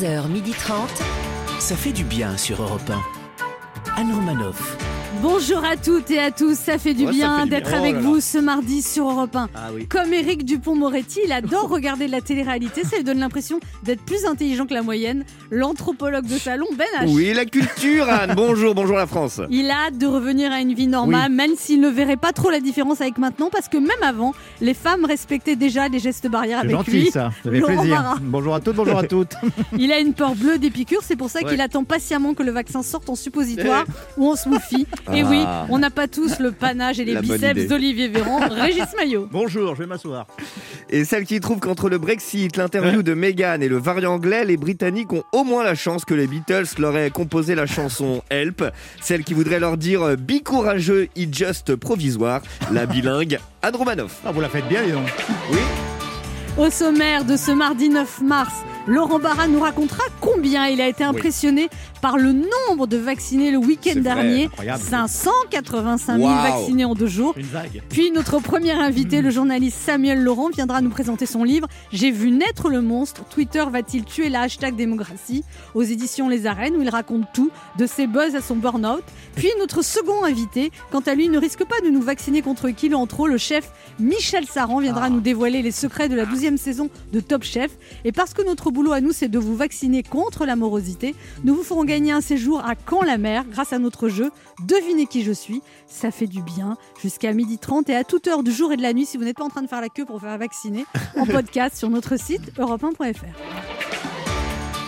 11h30. Ça fait du bien sur Europe 1. Anne Romanoff. Bonjour à toutes et à tous, ça fait du Ouais, bien d'être. Oh avec là vous là. ce mardi sur Europe 1. Ah oui. Comme Éric Dupont-Moretti, il adore regarder de la télé-réalité, ça lui donne l'impression d'être plus intelligent que la moyenne. L'anthropologue de salon, Ben H. Oui, la culture, Anne. Bonjour, bonjour la France. Il a hâte de revenir à une vie normale, même s'il ne verrait pas trop la différence avec maintenant, parce que même avant, les femmes respectaient déjà les gestes barrières avec gentil lui. ça, ça fait Laurent plaisir. Barra. Bonjour à toutes, bonjour à toutes. Il a une peur bleue des piqûres, c'est pour ça Ouais. qu'il attend patiemment que le vaccin sorte en suppositoire ou en smoothie. Et Ah. oui, on n'a pas tous le panache et les La biceps d'Olivier Véran. Régis Maillot. Bonjour, je vais m'asseoir. Et celle qui trouve qu'entre le Brexit, l'interview de Meghan et le variant anglais, les Britanniques ont au moins la chance que les Beatles leur aient composé la chanson Help. Celle qui voudrait leur dire euh, Be courageux, it's just provisoire. La bilingue Anne Romanoff. Ah, vous la faites bien, dis donc. Au sommaire de ce mardi 9 mars, Laurent Barra nous racontera combien il a été impressionné par le nombre de vaccinés le week-end dernier. incroyable. 585 000 Waouh. vaccinés en deux jours. Une vague. Puis notre premier invité, le journaliste Samuel Laurent, viendra nous présenter son livre J'ai vu naître le monstre. Twitter va-t-il tuer la hashtag démocratie? Aux éditions Les Arènes où il raconte tout, de ses buzz à son burn-out. Puis notre second invité, quant à lui, ne risque pas de nous vacciner contre Kilo en trop. Le chef Michel Saran viendra nous dévoiler les secrets de la 12e saison de Top Chef. Et parce que notre boulot à nous, c'est de vous vacciner contre la morosité, nous vous ferons gagner un séjour à Caen-la-Mer grâce à notre jeu Devinez qui je suis. Ça fait du bien jusqu'à 12h30 et à toute heure du jour et de la nuit si vous n'êtes pas en train de faire la queue pour vous faire vacciner en podcast sur notre site europe1.fr.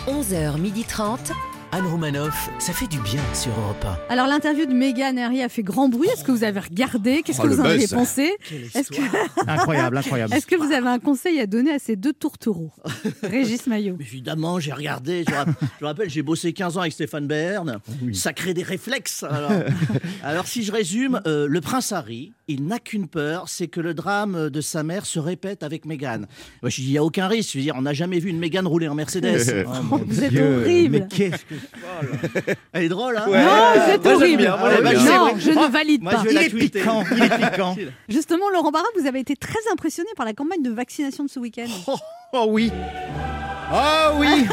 11h30. Anne Romanoff, ça fait du bien sur Europe Alors l'interview de Meghan et Harry a fait grand bruit. Est-ce que vous avez regardé? Qu'est-ce Oh, que vous en avez pensé? Est-ce que, Incroyable, incroyable. est-ce que vous avez un conseil à donner à ces deux tourtereaux? Régis Maillot. Évidemment, j'ai regardé. Je, rapp- je rappelle, j'ai bossé 15 ans avec Stéphane Bern. Ça crée des réflexes. Alors, Alors, si je résume, euh, le prince Harry, il n'a qu'une peur, c'est que le drame de sa mère se répète avec Meghan. Moi, je dis, il n'y a aucun risque. Je veux dire, on n'a jamais vu une Meghan rouler en Mercedes. Oh, vous êtes horrible. Mais qu'est-ce que Elle est drôle, hein Non, c'est Moi, horrible. bien, moi, j'aime bien. non, je ne valide Moi, pas. je vais Il est piquant, il est piquant. Justement, Laurent Barra, vous avez été très impressionné par la campagne de vaccination de ce week-end. Oh oui. Oh oui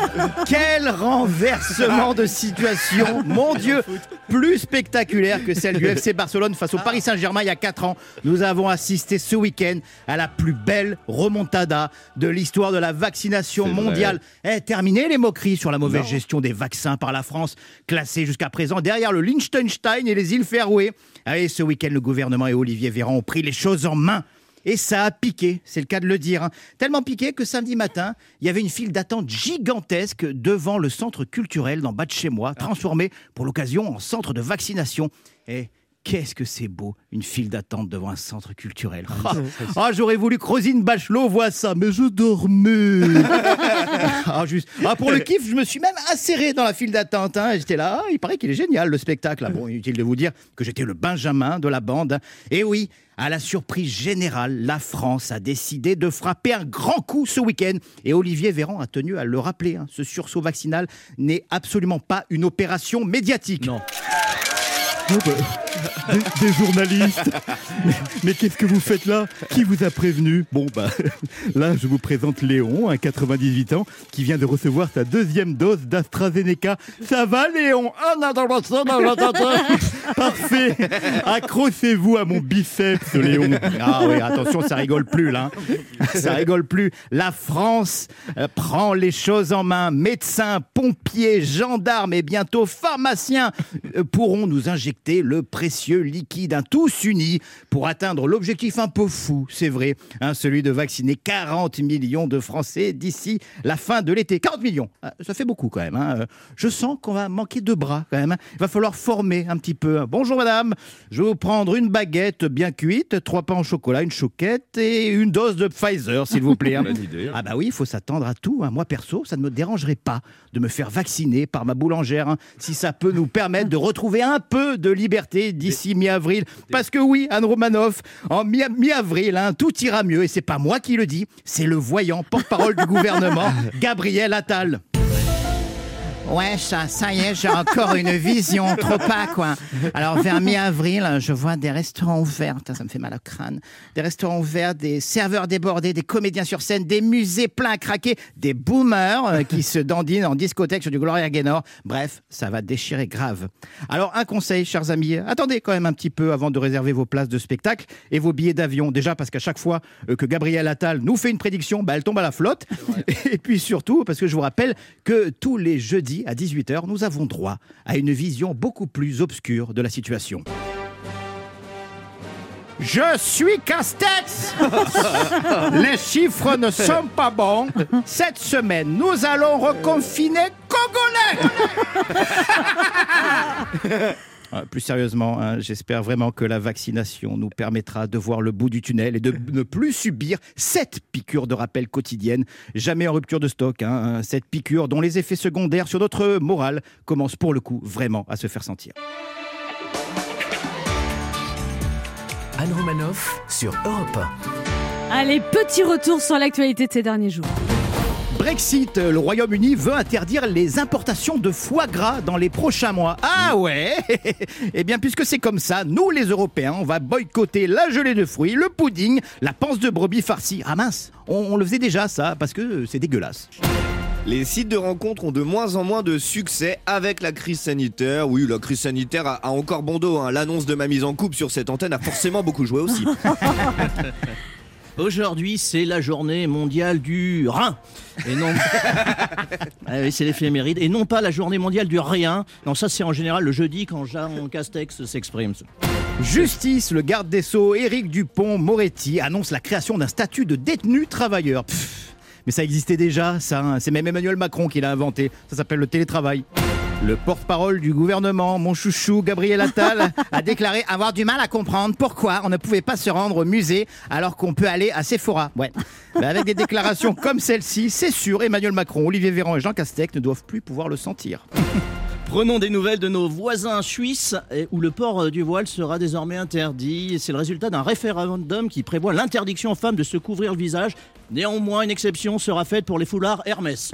Quel renversement de situation Mon Dieu Plus spectaculaire que celle du FC Barcelone face au Paris Saint-Germain il y a 4 ans. Nous avons assisté ce week-end à la plus belle remontada de l'histoire de la vaccination mondiale. Eh, terminé les moqueries sur la mauvaise Non. gestion des vaccins par la France, classée jusqu'à présent derrière le Liechtenstein et les îles Féroé. Ah, Et ce week-end, le gouvernement et Olivier Véran ont pris les choses en main. Et ça a piqué, c'est le cas de le dire. hein. Tellement piqué que samedi matin, il y avait une file d'attente gigantesque devant le centre culturel d'en bas de chez moi, transformé pour l'occasion en centre de vaccination. Et qu'est-ce que c'est beau, une file d'attente devant un centre culturel. Ah, ah, j'aurais voulu que Rosine Bachelot voit ça, mais je dormais. ah, juste. Ah, pour le kiff, je me suis même inséré dans la file d'attente. hein. J'étais là, ah, il paraît qu'il est génial le spectacle. Ah, bon, inutile de vous dire que j'étais le Benjamin de la bande. Et oui, à la surprise générale, la France a décidé de frapper un grand coup ce week-end. Et Olivier Véran a tenu à le rappeler. hein. Ce sursaut vaccinal n'est absolument pas une opération médiatique. Bah, des, journalistes. Mais, qu'est-ce que vous faites là? Qui vous a prévenu? Bon, bah, là, je vous présente Léon, un 98 ans, qui vient de recevoir sa deuxième dose d'AstraZeneca. Ça va, Léon? Ah, Parfait Accrochez-vous à mon biceps, Léon. Ah oui, attention, ça rigole plus, là. Hein. Ça rigole plus. La France euh, prend les choses en main. Médecins, pompiers, gendarmes et bientôt pharmaciens euh, pourront nous injecter le précieux liquide, hein, tous unis pour atteindre l'objectif un peu fou, c'est vrai, hein, celui de vacciner 40 millions de Français d'ici la fin de l'été. 40 millions, Ah, ça fait beaucoup quand même. hein. Je sens qu'on va manquer de bras quand même. hein. Il va falloir former un petit peu. Bonjour madame, je vais vous prendre une baguette bien cuite, trois pains au chocolat, une choquette et une dose de Pfizer, s'il vous plaît. hein. Idée. Ah bah oui, il faut s'attendre à tout. hein. Moi perso, ça ne me dérangerait pas de me faire vacciner par ma boulangère, hein, si ça peut nous permettre de retrouver un peu de liberté d'ici mi-avril. Parce que oui, Anne Romanoff, en mi- mi-avril, hein, tout ira mieux. Et c'est pas moi qui le dis, c'est le voyant porte-parole du gouvernement, Gabriel Attal. Ouais, ça, ça y est, j'ai encore une vision, trop pas quoi. Alors vers mi-avril, je vois des restaurants ouverts, Putain, ça me fait mal au crâne. Des restaurants ouverts, des serveurs débordés, des comédiens sur scène, des musées pleins à craquer, des boomers euh, qui se dandinent en discothèque sur du Gloria Gaynor. Bref, ça va déchirer grave. Alors un conseil, chers amis, attendez quand même un petit peu avant de réserver vos places de spectacle et vos billets d'avion. Déjà parce qu'à chaque fois euh, que Gabriel Attal nous fait une prédiction, bah, elle tombe à la flotte. Et puis surtout parce que je vous rappelle que tous les jeudis à 18h, nous avons droit à une vision beaucoup plus obscure de la situation. Je suis Castex Les chiffres ne sont pas bons. Cette semaine, nous allons reconfiner Congolais Plus sérieusement, hein, j'espère vraiment que la vaccination nous permettra de voir le bout du tunnel et de ne plus subir cette piqûre de rappel quotidienne, jamais en rupture de stock. hein, cette piqûre dont les effets secondaires sur notre morale commencent pour le coup vraiment à se faire sentir. Anne Romanoff sur Europe Allez, petit retour sur l'actualité de ces derniers jours. Brexit, le Royaume-Uni veut interdire les importations de foie gras dans les prochains mois. Ah ouais Eh bien, puisque c'est comme ça, nous les Européens, on va boycotter la gelée de fruits, le pudding, la panse de brebis farcie. Ah mince, on, on le faisait déjà ça, parce que c'est dégueulasse. Les sites de rencontres ont de moins en moins de succès avec la crise sanitaire. Oui, la crise sanitaire a, a encore bon dos. hein. L'annonce de ma mise en couple sur cette antenne a forcément beaucoup joué aussi. Aujourd'hui, c'est la journée mondiale du. Et non. Ah oui, c'est l'éphéméride. Et non pas la journée mondiale du rien. Non, ça, c'est en général le jeudi quand Jean Castex s'exprime. Justice, le garde des Sceaux, Éric Dupont-Moretti, annonce la création d'un statut de détenu travailleur. Pff, mais ça existait déjà, ça. hein. C'est même Emmanuel Macron qui l'a inventé. Ça s'appelle le télétravail. Le porte-parole du gouvernement, mon chouchou Gabriel Attal, a déclaré avoir du mal à comprendre pourquoi on ne pouvait pas se rendre au musée alors qu'on peut aller à Sephora. Ouais. Mais avec des déclarations comme celle-ci, c'est sûr, Emmanuel Macron, Olivier Véran et Jean Castex ne doivent plus pouvoir le sentir. Prenons des nouvelles de nos voisins suisses où le port euh, du voile sera désormais interdit. C'est le résultat d'un référendum qui prévoit l'interdiction aux femmes de se couvrir le visage. Néanmoins, une exception sera faite pour les foulards Hermès.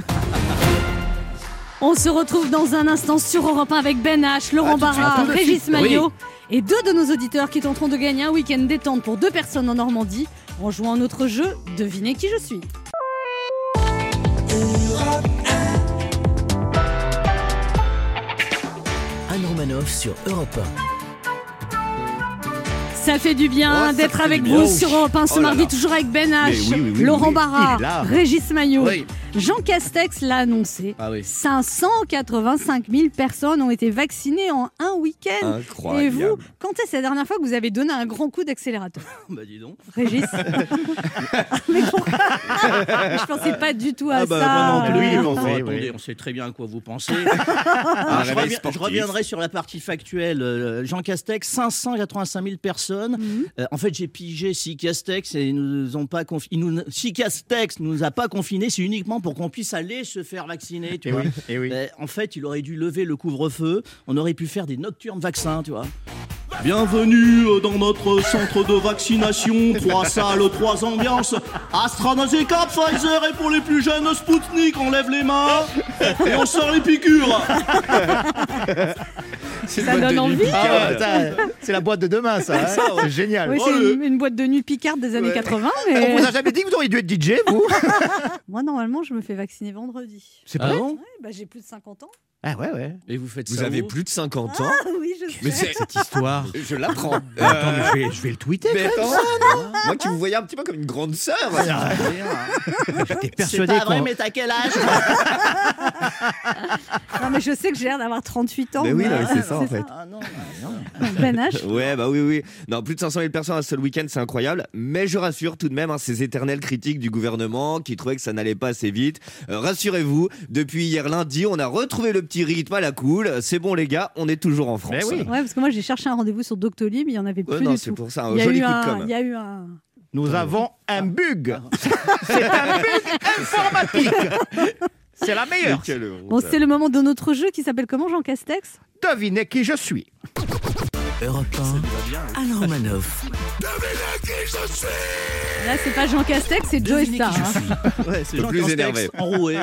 On se retrouve dans un instant sur Europe 1 avec Ben H, Laurent Barra, Régis Maillot et deux de nos auditeurs qui tenteront de gagner un week-end détente pour deux personnes en Normandie en jouant à notre jeu Devinez qui je suis. Anne Romanoff sur Europe Ça fait du bien Oh, d'être avec vous bien. sur Europe 1 ce Oh là mardi, là. toujours avec Ben H, Mais oui, oui, oui, Laurent oui. Barra. Régis Maillot. Jean Castex l'a annoncé. Ah oui. 585 000 personnes ont été vaccinées en un week-end. Incroyable. Et vous, quand est-ce la dernière fois que vous avez donné un grand coup d'accélérateur? Bah dis donc. Régis Mais pourquoi? Je pensais pas du tout à Ah bah, ça. moi non plus, Euh, bon, oui, attendez, oui. on sait très bien à quoi vous pensez. Un je, reviens- reviendrai sur la partie factuelle. Euh, Jean Castex, 585 000 personnes. Mhm. Euh, en fait, j'ai pigé si Castex et ils nous ont pas confi- nous- si Castex nous a pas confinés, c'est uniquement pour qu'on puisse aller se faire vacciner. Tu Et vois. oui, et oui. Euh, en fait, il aurait dû lever le couvre-feu. On aurait pu faire des nocturnes vaccins, tu vois. Bienvenue dans notre centre de vaccination. Trois salles, trois ambiances. AstraZeneca, Pfizer et pour les plus jeunes, Spoutnik. On lève les mains et on sort les piqûres. C'est Ça donne envie. Ah ça, c'est la boîte de demain, ça. hein. c'est génial. Oui, Oh, c'est le- une, une boîte de nuit picarde des années 80, On mais vous a jamais dit que vous auriez dû être DJ, vous moi normalement je me fais vacciner vendredi. C'est Ah vrai bon Ouais, bah, j'ai plus de 50 ans. Ah ouais, ouais. Et vous faites Vous ça avez où plus de 50 ans Ah oui, je sais. Mais c'est... Cette histoire. Je l'apprends. Attends, mais je vais, je vais le tweeter. Mais attends, moi qui vous voyais un petit peu comme une grande sœur. J'étais C'est persuadé pas vrai, mais t'as quel âge Non, mais je sais que j'ai l'air d'avoir 38 ans. Mais oui, mais- c'est ça, en fait. Ah non, ah non. Ben H. Ouais, bah oui, oui. Non, plus de 500 000 personnes un seul week-end, c'est incroyable. Mais je rassure tout de même hein, ces éternelles critiques du gouvernement qui trouvaient que ça n'allait pas assez vite. Euh, Rassurez-vous, depuis hier lundi, on a retrouvé le petit rythme à la cool. C'est bon, les gars, on est toujours en France. Mais oui. Ouais, parce que moi j'ai cherché un rendez-vous sur Doctolib, il y en avait plus Ouais, non, c'est pour ça, un il y a joli eu coup de un, com'. Il y a eu un. Nous avons un bug. C'est un bug informatique. C'est la meilleure. Bon, c'est le moment de notre jeu qui s'appelle comment Jean Castex? Devinez qui je suis. Europe 1, Anne Romanoff. Là, c'est pas Jean Castex, c'est Joe Star. hein. Ouais, c'est Jean plus Castex énervé. enroué.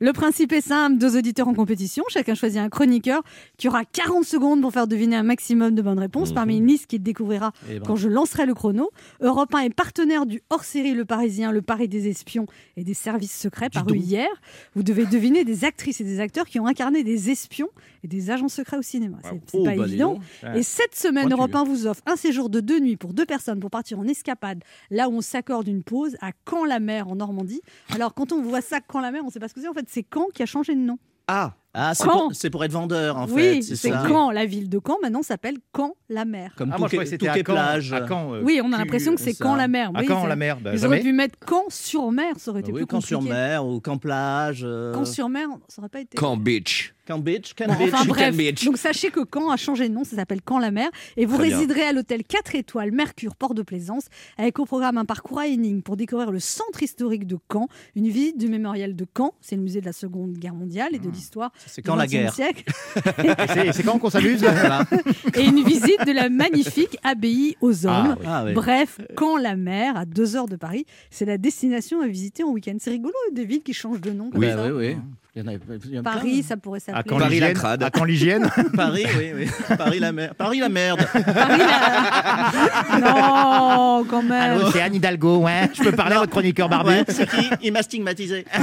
Le principe est simple, deux auditeurs en compétition, chacun choisit un chroniqueur qui aura 40 secondes pour faire deviner un maximum de bonnes réponses parmi une liste qu'il découvrira Eh ben. quand je lancerai le chrono. Europe 1 est partenaire du hors-série Le Parisien, Le Paris des espions et des services secrets paru hier. Vous devez deviner des actrices et des acteurs qui ont incarné des espions et des agents secrets au cinéma. C'est Oh, pas bah, dis évident. Et cette semaine. Europe 1 vous offre un séjour de deux nuits pour deux personnes pour partir en escapade, là où on s'accorde une pause à Caen-la-Mer en Normandie. Alors, quand on voit ça, Caen-la-Mer, on ne sait pas ce que c'est. En fait, c'est Caen qui a changé de nom. Ah, Ah, c'est Caen. pour, c'est pour être vendeur, en fait. oui, c'est. Caen. La ville de Caen, maintenant, s'appelle Caen-la-Mer. Comme Ah, moi, je croyais que c'était à Touquet Caen. plage. À Caen, euh, Oui, on a l'impression que c'est ça. Caen-la-Mer. À Oui, Caen, la mer. bah, Ils jamais. auraient pu mettre Caen-sur-Mer, ça aurait été Bah plus oui, Camp sur compliqué. mer ou Camp plage. euh, Caen-sur-Mer, ça aurait pas été. Camp Beach. Camp Beach. Camp Bon, Beach. enfin bref, Beach. donc sachez que Caen a changé de nom, ça s'appelle Caen la mer, et vous Très bien. résiderez à l'hôtel 4 étoiles Mercure Port de Plaisance, avec au programme un parcours à énigmes pour découvrir le centre historique de Caen, une visite du mémorial de Caen, c'est le musée de la Seconde Guerre mondiale et de l'histoire C'est du quand la guerre. siècle, C'est quand qu'on s'amuse Voilà. et une visite de la magnifique abbaye aux hommes. Ah, oui. Ah. Bref, Caen la mer, à deux heures de Paris, c'est la destination à visiter en week-end. C'est rigolo, des villes qui changent de nom comme Oui, ça. oui, oui. Il y en a, il y en a Paris, ça pourrait À s'appeler. quand Paris la crade. À quand l'hygiène. Paris, oui, oui. Paris la mer. Paris la merde. Paris, la- non, quand même. Allô, c'est Anne Hidalgo, ouais. Je peux parler à votre chroniqueur barbu Ouais, c'est qui? Il m'a stigmatisé.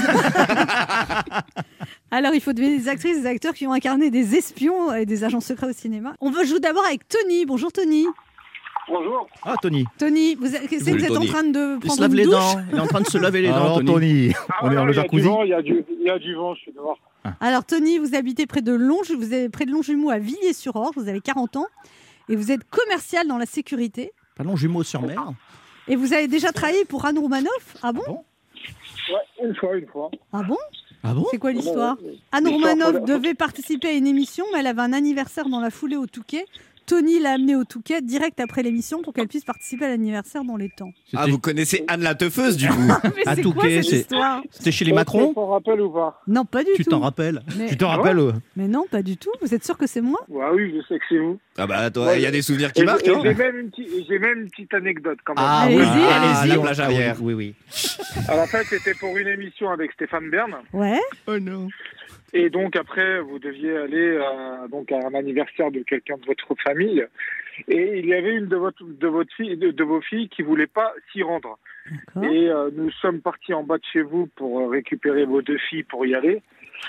Alors, il faut deviner des actrices et des acteurs qui ont incarné des espions et des agents secrets au cinéma. On va jouer d'abord avec Tony. Bonjour Tony. Bonjour. Ah, Tony. Tony, vous, êtes- c'est que vous êtes en train de Il se lave une les douche dents. Il est en train de se laver les dents, Alors, Tony. Tony, Ah on est dans le il y a du jacuzzi. vent, il y a du, il y a du vent, je suis dehors. Alors Tony, vous habitez près de Longe, vous êtes près de Longjumeau à Villiers-sur-Orge, vous avez 40 ans et vous êtes commercial dans la sécurité. Parlons jumeaux sur mer. Et vous avez déjà travaillé pour Anne Romanoff Ah bon Ouais, une fois, une fois. Ah bon Ah bon C'est quoi l'histoire ouais. Anne Romanoff devait participer à une émission, mais elle avait un anniversaire dans la foulée au Touquet. Tony l'a amenée au Touquet direct après l'émission pour qu'elle puisse participer à l'anniversaire dans les temps. Ah, vous connaissez Anne la teufeuse du coup Mais À Touquet, cette c'est- histoire C'était chez les Tu Macron t'en rappelles ou pas Non, pas du Tu tout. t'en rappelles mais, Tu te rappelles euh, mais non, pas du tout. Vous êtes sûr que c'est moi? Ouais, oui, je sais que c'est vous. Ah bah toi, il y a des souvenirs qui Et- marquent. hein J'ai même, une petite- et j'ai même une petite anecdote quand même. Ah Allez-y, oui, allez-y. la plage arrière. Oui, oui. Alors, en fait, c'était pour une émission avec Stéphane Bern. Ouais. Oh non. Et donc, après, vous deviez aller euh, donc à un anniversaire de quelqu'un de votre famille. Et il y avait une de, votre, de, votre fille, de, de vos filles qui voulait pas s'y rendre. Et euh, nous sommes partis en bas de chez vous pour euh, récupérer vos deux filles pour y aller.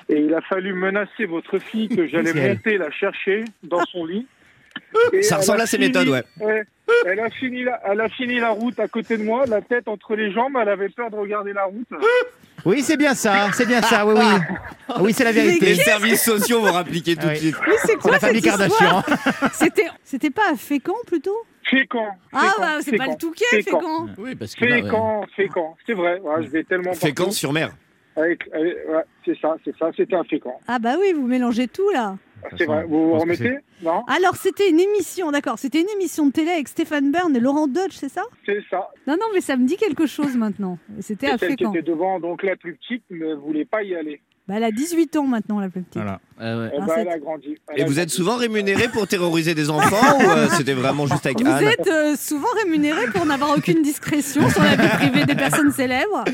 Et il a fallu menacer votre fille que j'allais monter la chercher dans son lit. Et Ça ressemble à fini- méthodes, ouais. ouais. Elle a, fini la, elle a fini la route à côté de moi, la tête entre les jambes. Elle avait peur de regarder la route. Oui, c'est bien ça, c'est bien ça, oui, oui. Oui, c'est la Les vérité. services sociaux vont rappliquer tout Ah de suite. Mais c'est C'est quoi la cette famille histoire Kardashian. C'était, c'était pas à Fécamp plutôt? Fécamp. Ah bah c'est pas le Touquet, Fécamp. Fécamp. Oui, parce que. là, ouais. Fécamp, Fécamp. C'est vrai, ouais, je vais tellement Fécamp partout. sur mer. Avec, avec- ouais, c'est ça, c'est ça, c'était un Fécamp. Ah bah oui, vous mélangez tout là. C'est vrai, vous vous remettez Non Alors c'était une émission, d'accord, c'était une émission de télé avec Stéphane Bern et Laurent Dodge, c'est ça C'est ça. Non, non, mais ça me dit quelque chose maintenant. C'était à celle qui était devant, donc la plus petite ne voulait pas y aller. Bah, elle a 18 ans maintenant, la plus petite. Voilà. Ah ouais. Eh ben, elle a grandi. Elle Et a vous êtes souvent rémunéré pour terroriser des enfants ou euh, c'était vraiment juste avec Vous Anne êtes euh, souvent rémunéré pour n'avoir aucune discrétion sur la vie privée des personnes célèbres.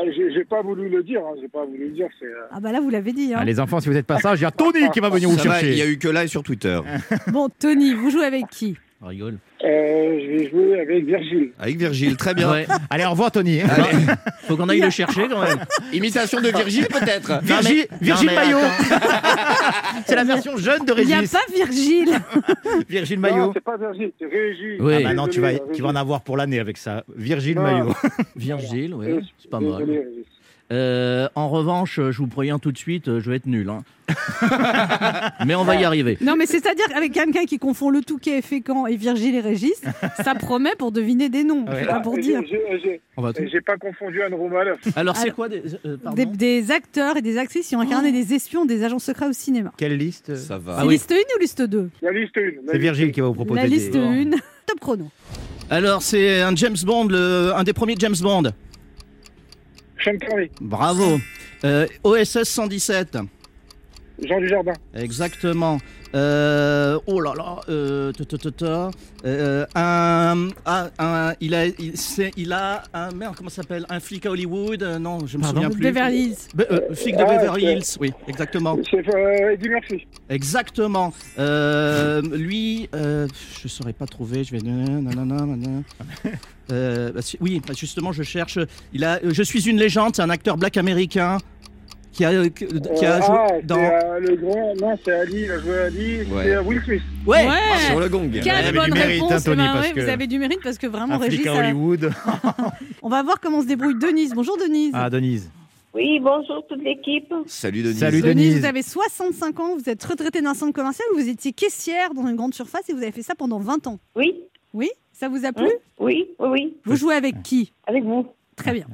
Ah, j'ai pas voulu le dire, hein, j'ai pas voulu le dire. C'est, euh, Ah bah là, vous l'avez dit. hein. Ah, les enfants, si vous êtes pas sages, il y a Tony qui va venir vous Ça va, il y a chercher. eu que là et sur Twitter. Bon, Tony, vous jouez avec qui? On rigole. euh, je vais jouer avec Virgile. Avec Virgile, très bien. Ouais. Allez, au revoir, Tony. Allez, Faut qu'on aille le chercher quand même. imitation de Virgile peut-être. Virgile, Virgile Maillot. C'est la version jeune de Il n'y a Régis. pas Virgile. Virgile Non, Maillot. c'est pas Virgile, c'est Régis. Oui. Ah bah non, tu vas, tu vas en avoir pour l'année avec ça. Virgile. Maillot. Virgile, oui, Régis. c'est pas Désolé, mal. Régis. Euh, en revanche, je vous préviens tout de suite, euh, je vais être nul. hein. Mais on va y arriver. Non, mais c'est-à-dire avec quelqu'un qui confond le Touquet et Fécamp et Virgile et Régis, ça promet pour deviner des noms. Ouais. C'est pas pour dire. j'ai- pas confondu Anne Romanoff. Alors, c'est quoi des, euh, Des, des acteurs et des actrices qui ont incarné des espions, des agents secrets au cinéma. Quelle liste Ça va. Ah oui. liste 1 ou liste 2 La liste 1. C'est Virgile qui va vous proposer. La des- liste 1, top chrono. Alors, c'est un James Bond, le- un des premiers James Bond. Bravo. Euh, OSS 117. Jean Dujardin. Exactement. Euh, oh là là. Euh, ta, ta, ta, ta. Euh, un, ah, un- il a, il, c'est- il a un merde. Comment ça s'appelle? Un flic à Hollywood? Non, je me Pardon? souviens plus. Beverly Hills. Be- euh, flic de Ah, Beverly c'est- Hills. Oui, exactement. C'est euh, Eddie Murphy. Exactement. Euh, lui, euh, je saurais pas trouver. Je vais. nanana, nanana. Euh, bah, oui, bah, justement, je cherche. Il a. Je suis une légende. C'est un acteur black américain qui a, qui a Euh, joué ah, dans. euh, le grand. Non, c'est Ali, il a joué Ali. Ouais. C'est euh, Will Smith. Ouais. Ouais. Sur le gong. Mérite, réponses. hein, Tony, ben parce ouais, que- Vous avez du mérite parce que vraiment, Un Régis, à Hollywood. on va voir comment se débrouille Denise. Bonjour Denise. Ah, Denise. Oui, bonjour toute l'équipe. Salut Denis. Salut, Denise, Denise. vous avez 65 ans, vous êtes retraitée d'un centre commercial, vous étiez caissière dans une grande surface et vous avez fait ça pendant 20 ans. Oui, Oui Ça vous a plu Hein oui, oui, oui, Vous jouez avec qui? Avec vous. Très bien.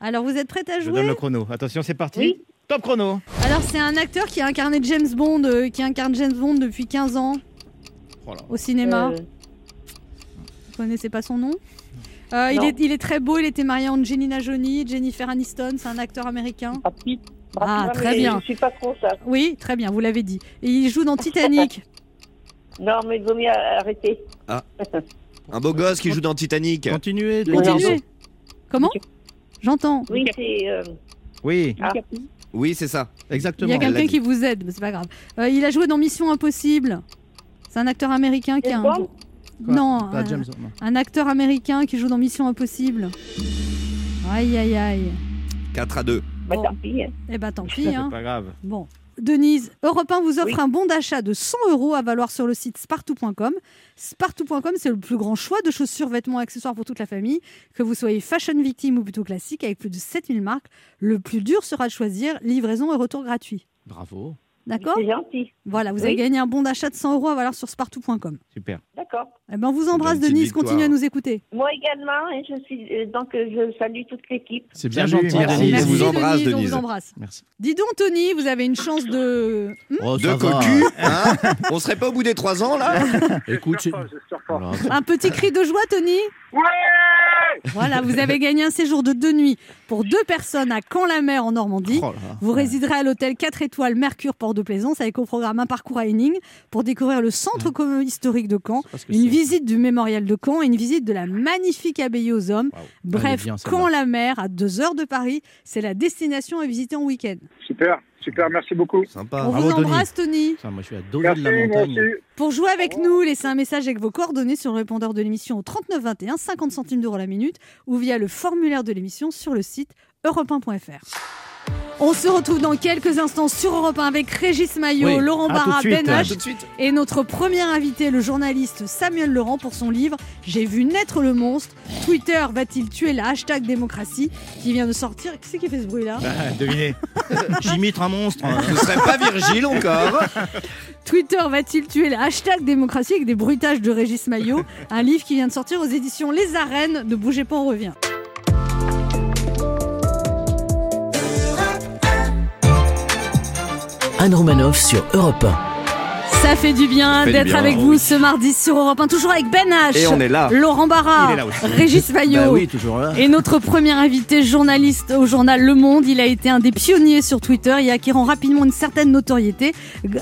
Alors vous êtes prête à Je donne jouer le chrono. Attention, c'est parti. Oui. Top chrono. Alors c'est un acteur qui a incarné James Bond, euh, qui incarne James Bond depuis 15 ans Oh là. au cinéma. Euh, Vous connaissez pas son nom Euh, il, Non. est, il est très beau, il était marié à Angelina Jolie, Jennifer Aniston, c'est un acteur américain. Brad Pitt. Ah, Brad Pitt, très mais bien. Je suis pas trop ça. Oui, très bien, vous l'avez dit. Et il joue dans Titanic. Non, mais il vaut mieux arrêter. Un beau gosse qui joue dans Titanic. Continuez. de- Continuez. Comment J'entends. Oui, c'est. euh, Oui. ah, Oui, c'est ça. Il y Exactement. a quelqu'un qui vous aide, mais c'est pas grave. Euh, il a joué dans Mission Impossible. C'est un acteur américain qui a un. Non, Pas un, James. non. un acteur américain qui joue dans Mission Impossible. Aïe aïe aïe. 4 à 2. bah, tant pis. hein. Eh ben tant pis. C'est Hein. pas grave. Bon. Denise, Europe 1 vous offre Oui. un bon d'achat de 100 euros à valoir sur le site spartou.com. Spartou.com, c'est le plus grand choix de chaussures, vêtements, accessoires pour toute la famille. Que vous soyez fashion victime ou plutôt classique, avec plus de 7000 marques, le plus dur sera de choisir livraison et retour gratuit. Bravo. D'accord C'est gentil. Voilà, vous Oui. avez gagné un bon d'achat de 100 euros à valoir sur spartou.com. Super. D'accord. Eh ben, on vous embrasse, Une petite Denise. victoire. Continuez à nous écouter. Moi également, et je suis euh, donc euh, je salue toute l'équipe. C'est bien gentil. merci. On vous embrasse, Denise, on Denise. vous embrasse. Merci. Dis donc, Tony, vous avez une chance de. Hmm Oh, De cocu, hein On serait pas au bout des 3 ans là Écoute. Un petit cri de joie, Tony Ouais Voilà, vous avez gagné un séjour de deux nuits pour deux personnes à Caen-la-Mer en Normandie. Oh là. Vous résiderez à l'hôtel 4 étoiles Mercure Port de Plaisance avec au programme un parcours à pour découvrir le centre commun historique de Caen, une visite du mémorial de Caen et une visite de la magnifique abbaye aux hommes. Bref, bien, celle-là. Caen-la-Mer, à deux heures de Paris, c'est la destination à visiter en week-end. Super, super, merci beaucoup. Sympa. On bravo, vous embrasse, Tony. Moi, je suis à Merci, de la montagne. Pour jouer avec nous, laissez un message avec vos coordonnées sur le répondeur de l'émission au 39 21, 50 centimes d'euros la minute, ou via le formulaire de l'émission sur le site europe1.fr. On se retrouve dans quelques instants sur Europe 1 avec Régis Maillot, Oui, Laurent Barra. Ben H et notre premier invité, le journaliste Samuel Laurent, pour son livre J'ai vu naître le monstre. Twitter va-t-il tuer la hashtag démocratie qui vient de sortir Qui c'est qui fait ce bruit-là Bah, devinez. J'imite un monstre. Ce serait pas Virgile encore Twitter va-t-il tuer la hashtag démocratie avec des bruitages de Régis Maillot? Un livre qui vient de sortir aux éditions Les Arènes. Ne bougez pas, on revient. Anne sur Europe 1. Ça fait du bien d'être avec oui. vous ce mardi sur Europe 1, toujours avec Ben H, Et on est là. Laurent Barra. Régis Maillot. Bah oui, toujours là. Et notre premier invité, journaliste au journal Le Monde, il a été un des pionniers sur Twitter et acquérant rapidement une certaine notoriété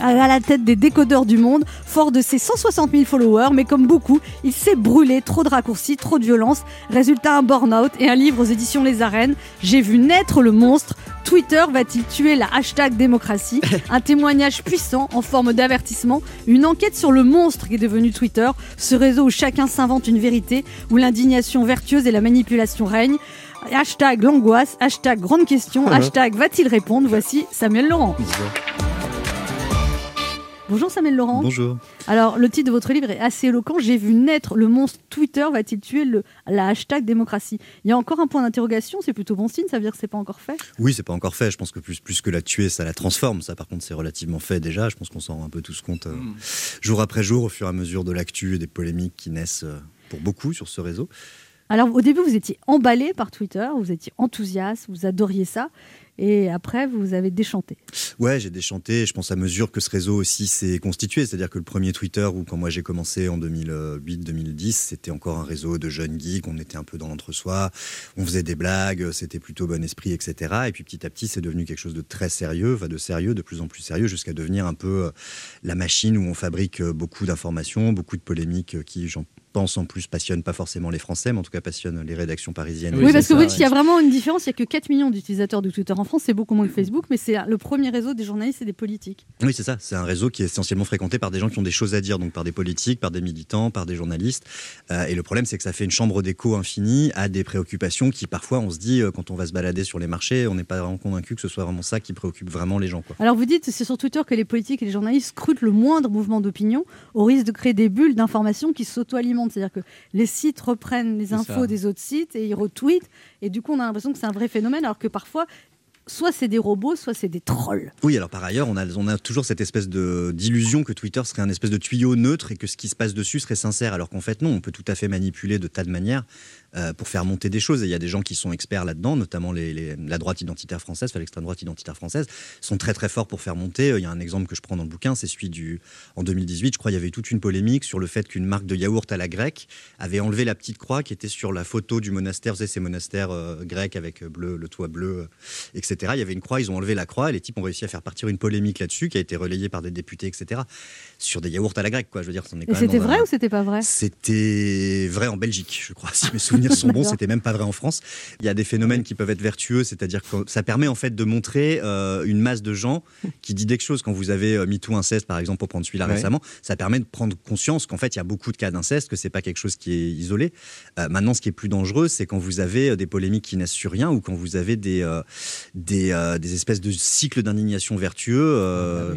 à la tête des décodeurs du monde, fort de ses 160 000 followers. Mais comme beaucoup, il s'est brûlé, trop de raccourcis, trop de violence. Résultat, un burn-out et un livre aux éditions Les Arènes. J'ai vu naître le monstre. Twitter va-t-il tuer la hashtag démocratie? Un témoignage puissant en forme d'avertissement, une enquête sur le monstre qui est devenu Twitter, ce réseau où chacun s'invente une vérité, où l'indignation vertueuse et la manipulation règnent. Hashtag l'angoisse, hashtag grande question, hashtag va-t-il répondre? Voici Samuel Laurent. Bonjour Samuel Laurent. Bonjour. Alors le titre de votre livre est assez éloquent. J'ai vu naître le monstre Twitter va-t-il tuer le, la hashtag démocratie? Il y a encore un point d'interrogation, c'est plutôt bon signe, ça veut dire que c'est pas encore fait? Oui, c'est pas encore fait. Je pense que plus, plus que la tuer, ça la transforme. Ça, par contre, c'est relativement fait déjà. Je pense qu'on s'en rend un peu tous compte euh, Mm. jour après jour, au fur et à mesure de l'actu et des polémiques qui naissent euh, pour beaucoup sur ce réseau. Alors au début vous étiez emballé par Twitter, vous étiez enthousiaste, vous adoriez ça. Et après, vous avez déchanté. Ouais, j'ai déchanté. Je pense à mesure que ce réseau aussi s'est constitué. C'est-à-dire que le premier Twitter, où quand moi j'ai commencé en 2008-2010, c'était encore un réseau de jeunes geeks. On était un peu dans l'entre-soi. On faisait des blagues. C'était plutôt bon esprit, etc. Et puis petit à petit, c'est devenu quelque chose de très sérieux, va de sérieux, de plus en plus sérieux, jusqu'à devenir un peu euh, la machine où on fabrique euh, beaucoup d'informations, beaucoup de polémiques euh, qui, j'en pense en plus, passionnent pas forcément les Français, mais en tout cas passionnent les rédactions parisiennes. Oui, parce que vous dites qu'il y a vraiment une différence. Il n'y a que 4 millions d'utilisateurs de Twitter en France. C'est beaucoup moins que Facebook, mais c'est le premier réseau des journalistes et des politiques. Oui, c'est ça. C'est un réseau qui est essentiellement fréquenté par des gens qui ont des choses à dire, donc par des politiques, par des militants, par des journalistes. Euh, et le problème, c'est que ça fait une chambre d'écho infinie à des préoccupations qui, parfois, on se dit, euh, quand on va se balader sur les marchés, on n'est pas vraiment convaincu que ce soit vraiment ça qui préoccupe vraiment les gens. Quoi. Alors vous dites, c'est sur Twitter que les politiques et les journalistes scrutent le moindre mouvement d'opinion au risque de créer des bulles d'informations qui s'auto-alimentent. C'est-à-dire que les sites reprennent les infos ça. des autres sites et ils retweetent. Et du coup, on a l'impression que c'est un vrai phénomène, alors que parfois, soit c'est des robots, soit c'est des trolls. Oui, alors par ailleurs, on a, on a toujours cette espèce de- d'illusion que Twitter serait un espèce de tuyau neutre et que ce qui se passe dessus serait sincère, alors qu'en fait non, on peut tout à fait manipuler de tas de manières euh, pour faire monter des choses. Et il y a des gens qui sont experts là-dedans, notamment les, les- la droite identitaire française, enfin l'extrême droite identitaire française, sont très très forts pour faire monter. Euh, Il y a un exemple que je prends dans le bouquin, c'est celui du en 2018. Je crois il y avait toute une polémique sur le fait qu'une marque de yaourt à la grecque avait enlevé la petite croix qui était sur la photo du monastère. Vous savez, ces monastères euh, grecs avec bleu, le toit bleu, euh, etc. Il y avait une croix, ils ont enlevé la croix. Et les types ont réussi à faire partir une polémique là-dessus qui a été relayée par des députés, etc. Sur des yaourts à la grecque, quoi. Je veux dire, c'était vrai un- ou c'était pas vrai? C'était vrai en Belgique, je crois, si mes souvenirs sont bons. C'était même pas vrai en France. Il y a des phénomènes qui peuvent être vertueux, c'est-à-dire que ça permet en fait de montrer euh, une masse de gens qui dit des choses. Quand vous avez euh, MeToo inceste, par exemple, pour prendre celui-là Ouais. récemment, ça permet de prendre conscience qu'en fait, il y a beaucoup de cas d'inceste, que c'est pas quelque chose qui est isolé. Euh, maintenant, ce qui est plus dangereux, c'est quand vous avez euh, des polémiques qui naissent sur rien ou quand vous avez des, euh, des, euh, des espèces de cycles d'indignation vertueux. euh,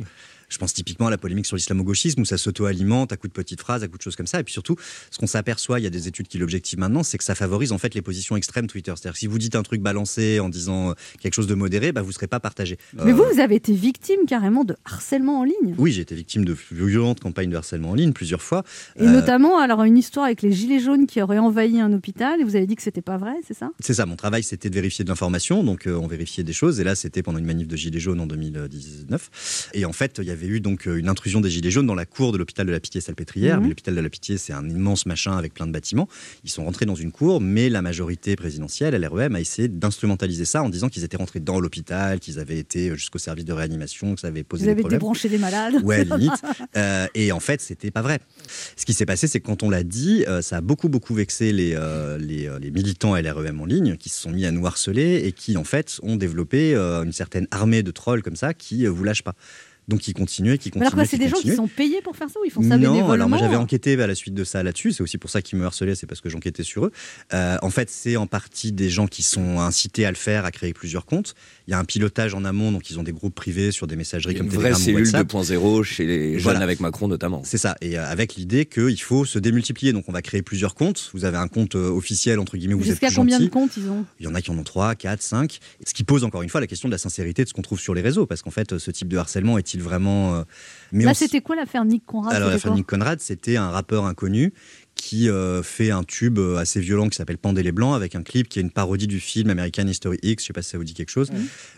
Je pense typiquement à la polémique sur l'islamo-gauchisme où ça s'auto-alimente à coups de petites phrases, à coups de choses comme ça. Et puis surtout, ce qu'on s'aperçoit, il y a des études qui l'objectivent maintenant, c'est que ça favorise en fait les positions extrêmes Twitter. C'est-à-dire si vous dites un truc balancé en disant euh, quelque chose de modéré, bah, vous ne serez pas partagé. Mais Euh, vous, vous avez été victime carrément de harcèlement en ligne. Oui, j'ai été victime de violentes campagnes de harcèlement en ligne plusieurs fois. Et Euh, notamment, alors une histoire avec les gilets jaunes qui auraient envahi un hôpital et vous avez dit que c'était pas vrai, c'est ça? C'est ça, mon travail c'était de vérifier de l'information, donc euh, on vérifiait des choses, et là c'était pendant une manif de Gilets jaunes en 2019. Et en fait, il y avait eu donc euh, une intrusion des Gilets jaunes dans la cour de l'hôpital de la Pitié-Salpêtrière. Mais L'hôpital de la Pitié, c'est un immense machin avec plein de bâtiments. Ils sont rentrés dans une cour, mais la majorité présidentielle, LREM, a essayé d'instrumentaliser ça en disant qu'ils étaient rentrés dans l'hôpital, qu'ils avaient été jusqu'au service de réanimation, que ça avait posé Vous des avez problèmes. débranché des malades. Ouais, limite. Euh, et en fait, c'était pas vrai. Ce qui s'est passé, c'est que quand on l'a dit, euh, ça a beaucoup, beaucoup vexé les, euh, les, euh, les militants LREM en ligne qui se sont mis à nous harceler et qui, en fait, ont développé euh, une certaine armée de trolls comme ça qui euh, vous lâchent pas. Donc, ils continuaient, qui continuaient. alors quoi, c'est des gens qui sont payés pour faire ça ou ils font ça Non, bénévolement alors moi j'avais enquêté à la suite de ça là-dessus. C'est aussi pour ça qu'ils me harcelaient, c'est parce que j'enquêtais sur eux. Euh, en fait, c'est en partie des gens qui sont incités à le faire, à créer plusieurs comptes. Il y a un pilotage en amont, donc ils ont des groupes privés sur des messageries comme Une vraie Telegram ou cellule WhatsApp. 2.0 chez les jeunes Voilà. avec Macron notamment. C'est ça, et euh, avec l'idée qu'il faut se démultiplier. Donc on va créer plusieurs comptes. Vous avez un compte euh, officiel, entre guillemets, où vous êtes Jusqu'à plus combien gentil. de comptes ils ont? Il y en a qui en ont 3, 4, 5. Ce qui pose encore une fois la question de la sincérité de ce qu'on trouve sur les réseaux. Parce qu'en fait, ce type de harcèlement est-il vraiment. euh, Mais Là, on s- c'était quoi l'affaire Nick Conrad alors, c'était la quoi famille Conrad, c'était un rappeur inconnu qui euh, fait un tube euh, assez violent qui s'appelle Pendez les Blancs avec un clip qui est une parodie du film American History X. Je sais pas si ça vous dit quelque chose.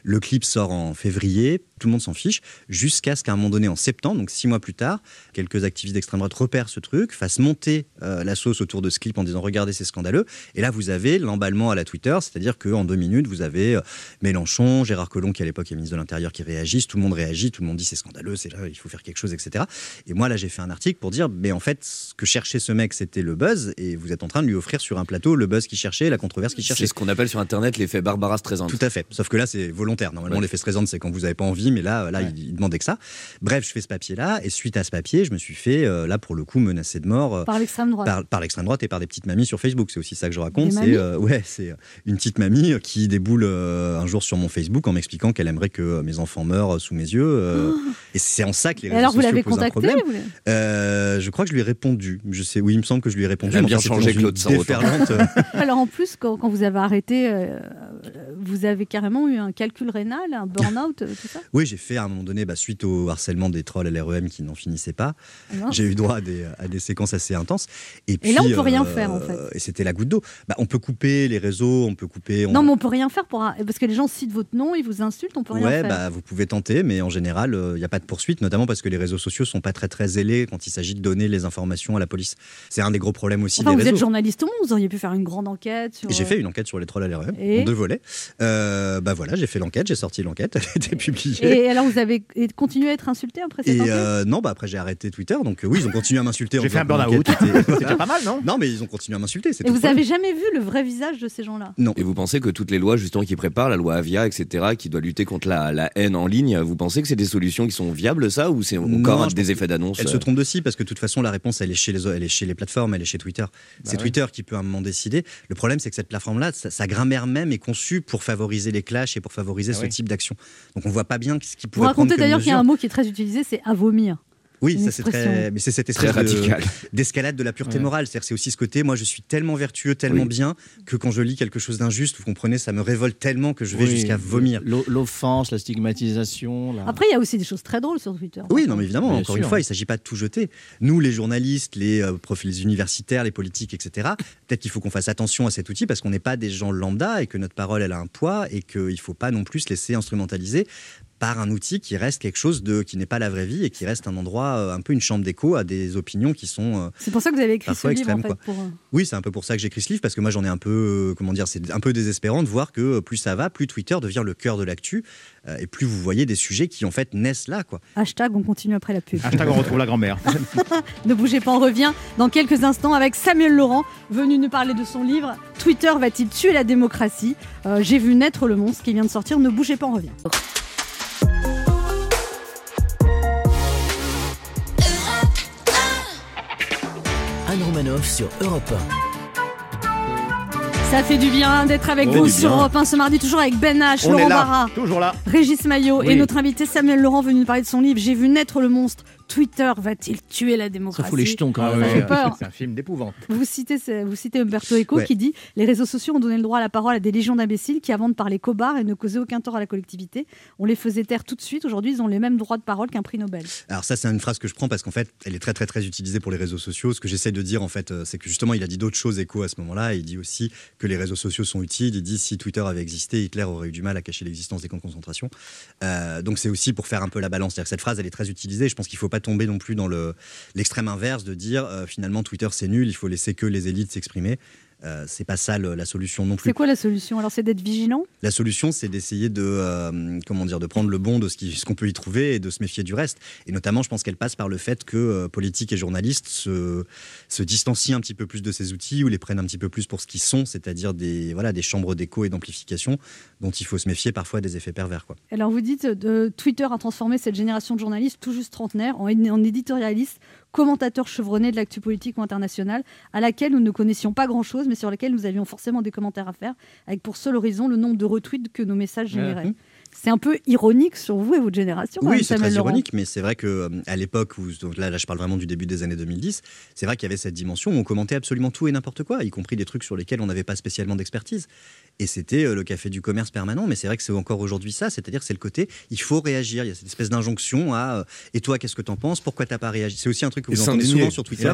Le clip sort en février, tout le monde s'en fiche, jusqu'à ce qu'à un moment donné, en septembre, donc six mois plus tard, quelques activistes d'extrême droite repèrent ce truc, fassent monter euh, la sauce autour de ce clip en disant regardez, c'est scandaleux. Et là, vous avez l'emballement à la Twitter, c'est-à-dire qu'en deux minutes, vous avez Mélenchon, Gérard Collomb, qui à l'époque est ministre de l'Intérieur, qui réagissent, tout le monde réagit, tout le monde dit c'est scandaleux, c'est là, il faut faire quelque chose, etc. Et moi, là, j'ai fait un article pour dire, mais en fait, ce que cherchait ce mec, c'était le buzz, et vous êtes en train de lui offrir sur un plateau le buzz qu'il cherchait, la controverse qu'il cherchait. C'est ce qu'on appelle sur Internet l'effet Barbara Streisand. Tout à fait. Sauf que là, c'est volontaire. Normalement, Ouais. l'effet Streisand, c'est quand vous n'avez pas envie, mais là, là, il, il demandait que ça. Bref, je fais ce papier-là, et suite à ce papier, je me suis fait, euh, là, pour le coup, menacer de mort. euh, Par l'extrême droite. par, par l'extrême droite et par des petites mamies sur Facebook. C'est aussi ça que je raconte. C'est euh, ouais, c'est une petite mamie qui déboule euh, un jour sur mon Facebook en m'expliquant qu'elle aimerait que mes enfants meurent sous mes yeux. euh, Et c'est en ça que les réseaux alors, vous sociaux posent un contacté problème. vous l'avez- Euh, je crois que je lui ai répondu. Je sais, oui, il me semble que je lui ai répondu. Elle a bien changé, Claude déferlante, euh, Alors en plus, quand, quand vous avez arrêté, euh, vous avez carrément eu un calcul rénal, un burn-out, euh, tout ça? Oui, j'ai fait à un moment donné, bah, suite au harcèlement des trolls LREM qui n'en finissaient pas, Ah j'ai eu droit à des, à des séquences assez intenses. Et, Et là, on puis, peut rien faire, en fait. Et c'était la goutte d'eau. Bah, on peut couper les réseaux, on peut couper. on- Non, mais on peut rien faire pour un- parce que les gens citent votre nom, ils vous insultent, on peut rien Ouais, faire. bah, vous pouvez tenter, mais en général, il n'y a pas de poursuite, notamment parce que les réseaux sociaux sont pas très très zélés quand il s'agit de donner les informations à la police. C'est un des gros problèmes aussi Enfin, des vous réseaux. êtes journaliste au monde, vous auriez pu faire une grande enquête. Sur... J'ai fait une enquête sur les trolls à Et en deux volets. Euh, bah voilà, j'ai fait l'enquête, j'ai sorti l'enquête, elle a été publiée. Et alors, vous avez continué à être insulté après cette Et enquête? euh, non, bah après j'ai arrêté Twitter, donc euh, oui, ils ont continué à m'insulter. J'ai fait un burn-out. C'était pas mal, non? Non, mais ils ont continué à m'insulter. Et vous le avez problème. jamais vu le vrai visage de ces gens-là? Non. Et vous pensez que toutes les lois justement qui préparent, la loi Avia, etc., qui doit lutter contre la, la haine en ligne, vous pensez que c'est des solutions qui sont viables, ça, ou c'est encore des effets d'annonce Elle euh, se trompe aussi parce que de toute façon la réponse elle est chez les elle est chez les plateformes, elle est chez Twitter. c'est oui. Twitter qui peut à un moment décider. Le problème c'est que cette plateforme là, sa, sa grammaire même est conçue pour favoriser les clashs et pour favoriser Ah ce oui. type d'action. Donc on voit pas bien ce qui Vous pourrait prendre racontez d'ailleurs qu'il y a un mot qui est très utilisé, c'est à vomir. Oui, une ça c'est très mais c'est cette espèce d'escalade de la pureté Ouais. morale. C'est-à-dire c'est aussi ce côté moi je suis tellement vertueux, tellement Oui. bien que quand je lis quelque chose d'injuste, vous comprenez, ça me révolte tellement que je vais Oui, jusqu'à vomir. l'o- L'offense, la stigmatisation. la- Après, il y a aussi des choses très drôles sur Twitter. Oui, non, mais évidemment, Bien encore sûr. une fois, il ne s'agit pas de tout jeter. Nous, les journalistes, les, euh, profs, les universitaires, les politiques, etc., peut-être qu'il faut qu'on fasse attention à cet outil parce qu'on n'est pas des gens lambda et que notre parole, elle a un poids et qu'il ne faut pas non plus se laisser instrumentaliser par un outil qui reste quelque chose de qui n'est pas la vraie vie et qui reste un endroit euh, un peu une chambre d'écho à des opinions qui sont euh, C'est pour ça que vous avez écrit Parfois ce livre, en extrême, fait. Pour... euh, oui c'est un peu pour ça que j'écris ce livre parce que moi j'en ai un peu euh, comment dire c'est un peu désespérant de voir que plus ça va plus Twitter devient le cœur de l'actu euh, et plus vous voyez des sujets qui en fait naissent là quoi Hashtag, on continue après la pub. Hashtag on retrouve la grand-mère. Ne bougez pas, on revient dans quelques instants avec Samuel Laurent, venu nous parler de son livre Twitter va-t-il tuer la démocratie? Euh, J'ai vu naître le monstre qui vient de sortir. Ne bougez pas, on revient. Sur Europe Ça fait du bien d'être avec vous sur bien. Europe 1 ce mardi, toujours avec Ben H, On Laurent là, Barra, toujours là. Régis Maillot Oui. et notre invité Samuel Laurent venu nous parler de son livre J'ai vu naître le monstre. Twitter va-t-il tuer la Ça démocratie fout les jetons quand Ah même. Ça fait peur. C'est un film d'épouvante. Vous citez, vous citez Umberto Eco Ouais. qui dit Les réseaux sociaux ont donné le droit à la parole à des légions d'imbéciles qui, avant de parler cobards et ne causaient aucun tort à la collectivité, on les faisait taire tout de suite. Aujourd'hui, ils ont les mêmes droits de parole qu'un prix Nobel. Alors ça, c'est une phrase que je prends parce qu'en fait, elle est très très très utilisée pour les réseaux sociaux. Ce que j'essaie de dire en fait, euh, c'est que justement, il a dit d'autres choses écho à ce moment-là. Il dit aussi que les réseaux sociaux sont utiles. Il dit si Twitter avait existé, Hitler aurait eu du mal à cacher l'existence des camps de concentration. Euh, donc c'est aussi pour faire un peu la balance. Cette phrase, elle est très utilisée. Je pense qu'il faut pas tomber non plus dans le l'extrême inverse de dire euh, finalement Twitter c'est nul, il faut laisser que les élites s'exprimer. Euh, c'est pas ça le- la solution non plus. C'est quoi la solution? Alors, c'est d'être vigilant? La solution, c'est d'essayer de, euh, comment dire, de prendre le bon de ce qui- ce qu'on peut y trouver et de se méfier du reste. Et notamment, je pense qu'elle passe par le fait que euh, politiques et journalistes se, se distancient un petit peu plus de ces outils ou les prennent un petit peu plus pour ce qu'ils sont, c'est-à-dire des, voilà, des chambres d'écho et d'amplification dont il faut se méfier parfois des effets pervers. Quoi. Alors, vous dites Twitter a transformé cette génération de journalistes tout juste trentenaires en, en éditorialistes, commentateurs chevronnés de l'actu politique ou internationale, à laquelle nous ne connaissions pas grand-chose, mais sur laquelle nous avions forcément des commentaires à faire, avec pour seul horizon le nombre de retweets que nos messages généraient. C'est un peu ironique sur vous et votre génération. Oui, c'est très Laurent. ironique, mais c'est vrai que euh, à l'époque où donc là, là, je parle vraiment du début des années 2010, c'est vrai qu'il y avait cette dimension où on commentait absolument tout et n'importe quoi, y compris des trucs sur lesquels on n'avait pas spécialement d'expertise. Et c'était euh, le café du commerce permanent, mais c'est vrai que c'est encore aujourd'hui ça, c'est-à-dire c'est le côté il faut réagir, il y a cette espèce d'injonction à euh, et toi qu'est-ce que t'en penses, pourquoi t'as pas réagi? C'est aussi un truc que Et vous entendez s'indigner. souvent sur Twitter.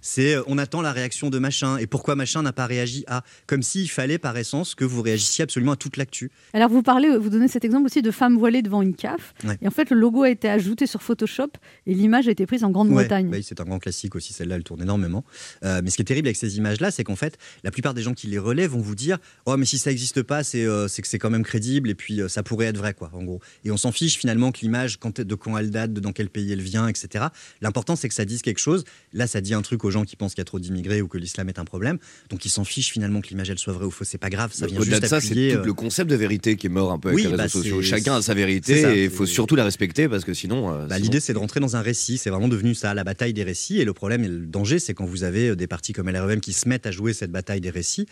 C'est euh, on attend la réaction de machin et pourquoi machin n'a pas réagi à? Comme s'il fallait par essence que vous réagissiez absolument à toute l'actu. Alors vous parlez, vous donnez cet exemple aussi de femmes voilées devant une CAF. Ouais. Et en fait, le logo a été ajouté sur Photoshop et l'image a été prise en Grande-Bretagne. Ouais, bah oui, c'est un grand classique aussi, celle-là, elle tourne énormément. Euh, mais ce qui est terrible avec ces images-là, c'est qu'en fait, la plupart des gens qui les relèvent vont vous dire Oh, mais si ça n'existe pas, c'est euh, c'est que c'est quand même crédible et puis euh, ça pourrait être vrai, quoi, en gros. Et on s'en fiche finalement que l'image, de quand elle date, de dans quel pays elle vient, etc. L'important, c'est que ça dise quelque chose. Là, ça dit un truc aux gens qui pensent qu'il y a trop d'immigrés ou que l'islam est un problème. Donc, ils s'en fichent finalement que l'image, elle soit vraie ou fausse. C'est pas grave, ça vient Au-delà juste de ça, c'est tout euh, le concept de vérité qui est mort un peu avec Oui, les réseaux bah, sociaux. Chacun a sa vérité ça, et il faut surtout la respecter parce que sinon. Bah, sinon- L'idée, c'est de rentrer dans un récit. C'est vraiment devenu ça, la bataille des récits. Et le problème et le danger, c'est quand vous avez des partis comme LREM qui se mettent à jouer cette bataille des récits.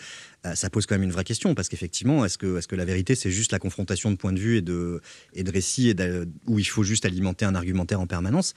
Euh, ça pose quand même une vraie question parce qu'effectivement, est-ce que, est que la vérité c'est juste la confrontation de points de vue et de, et de récits et où il faut juste alimenter un argumentaire en permanence?